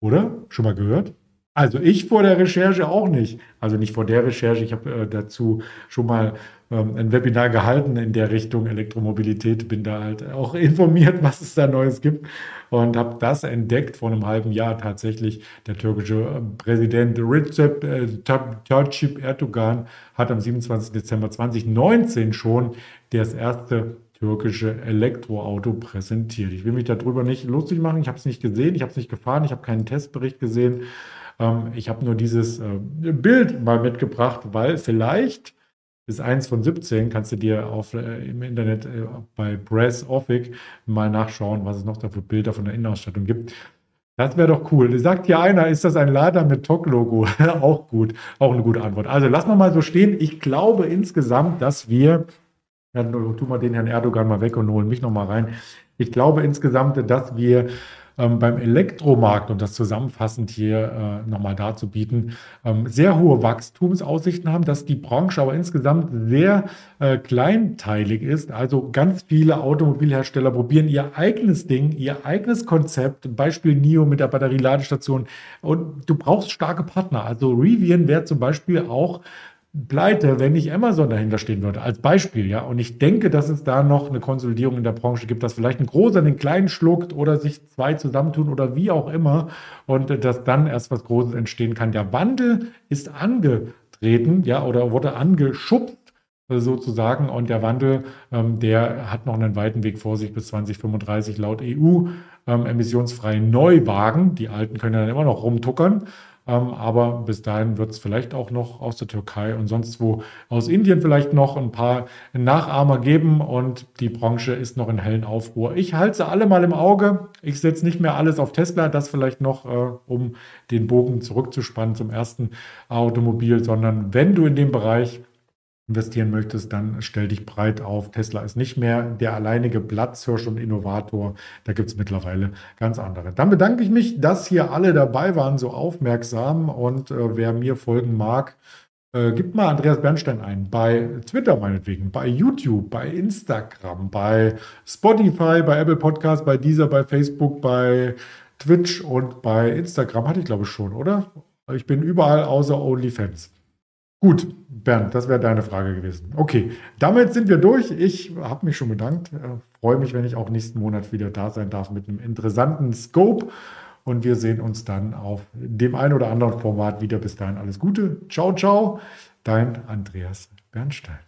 Oder? Schon mal gehört? Also ich vor der Recherche auch nicht. Also nicht vor der Recherche. Ich habe äh, dazu schon mal ähm, ein Webinar gehalten in der Richtung Elektromobilität. Bin da halt auch informiert, [LAUGHS] was es da Neues gibt und habe das entdeckt vor einem halben Jahr tatsächlich. Der türkische äh, Präsident Recep äh, Tayyip Erdogan hat am 27. Dezember 2019 schon das erste türkische Elektroauto präsentiert. Ich will mich darüber nicht lustig machen. Ich habe es nicht gesehen, ich habe es nicht gefahren, ich habe keinen Testbericht gesehen. Ähm, ich habe nur dieses äh, Bild mal mitgebracht, weil vielleicht ist eins von 17, kannst du dir auf, äh, im Internet äh, bei Brass Offic mal nachschauen, was es noch da für Bilder von der Innenausstattung gibt. Das wäre doch cool. Sagt ja einer, ist das ein Lader mit TOC-Logo? [LAUGHS] auch gut, auch eine gute Antwort. Also lassen wir mal so stehen. Ich glaube insgesamt, dass wir, ja, tu mal den Herrn Erdogan mal weg und holen mich noch mal rein. Ich glaube insgesamt, dass wir ähm, beim Elektromarkt, und das zusammenfassend hier äh, nochmal darzubieten, ähm, sehr hohe Wachstumsaussichten haben, dass die Branche aber insgesamt sehr äh, kleinteilig ist. Also ganz viele Automobilhersteller probieren ihr eigenes Ding, ihr eigenes Konzept, Beispiel NIO mit der Batterieladestation. Und du brauchst starke Partner. Also Rivian wäre zum Beispiel auch pleite, wenn nicht Amazon dahinter stehen würde, als Beispiel, ja. Und ich denke, dass es da noch eine Konsolidierung in der Branche gibt, dass vielleicht ein großer den kleinen schluckt oder sich zwei zusammentun oder wie auch immer und dass dann erst was Großes entstehen kann. Der Wandel ist angetreten, ja, oder wurde angeschubst sozusagen. Und der Wandel, ähm, der hat noch einen weiten Weg vor sich bis 2035 laut EU. Ähm, emissionsfreie Neuwagen, die alten können ja dann immer noch rumtuckern. Ähm, aber bis dahin wird es vielleicht auch noch aus der Türkei und sonst wo aus Indien vielleicht noch ein paar Nachahmer geben und die Branche ist noch in hellen Aufruhr. Ich halte alle mal im Auge. Ich setze nicht mehr alles auf Tesla, das vielleicht noch, äh, um den Bogen zurückzuspannen zum ersten Automobil, sondern wenn du in dem Bereich investieren möchtest, dann stell dich breit auf. Tesla ist nicht mehr der alleinige Platzhirsch und Innovator. Da gibt es mittlerweile ganz andere. Dann bedanke ich mich, dass hier alle dabei waren, so aufmerksam. Und äh, wer mir folgen mag, äh, gibt mal Andreas Bernstein ein. Bei Twitter meinetwegen, bei YouTube, bei Instagram, bei Spotify, bei Apple Podcast, bei dieser, bei Facebook, bei Twitch und bei Instagram hatte ich glaube ich schon, oder? Ich bin überall außer OnlyFans. Gut, Bernd, das wäre deine Frage gewesen. Okay, damit sind wir durch. Ich habe mich schon bedankt. Äh, freue mich, wenn ich auch nächsten Monat wieder da sein darf mit einem interessanten Scope. Und wir sehen uns dann auf dem einen oder anderen Format wieder. Bis dahin alles Gute. Ciao, ciao. Dein Andreas Bernstein.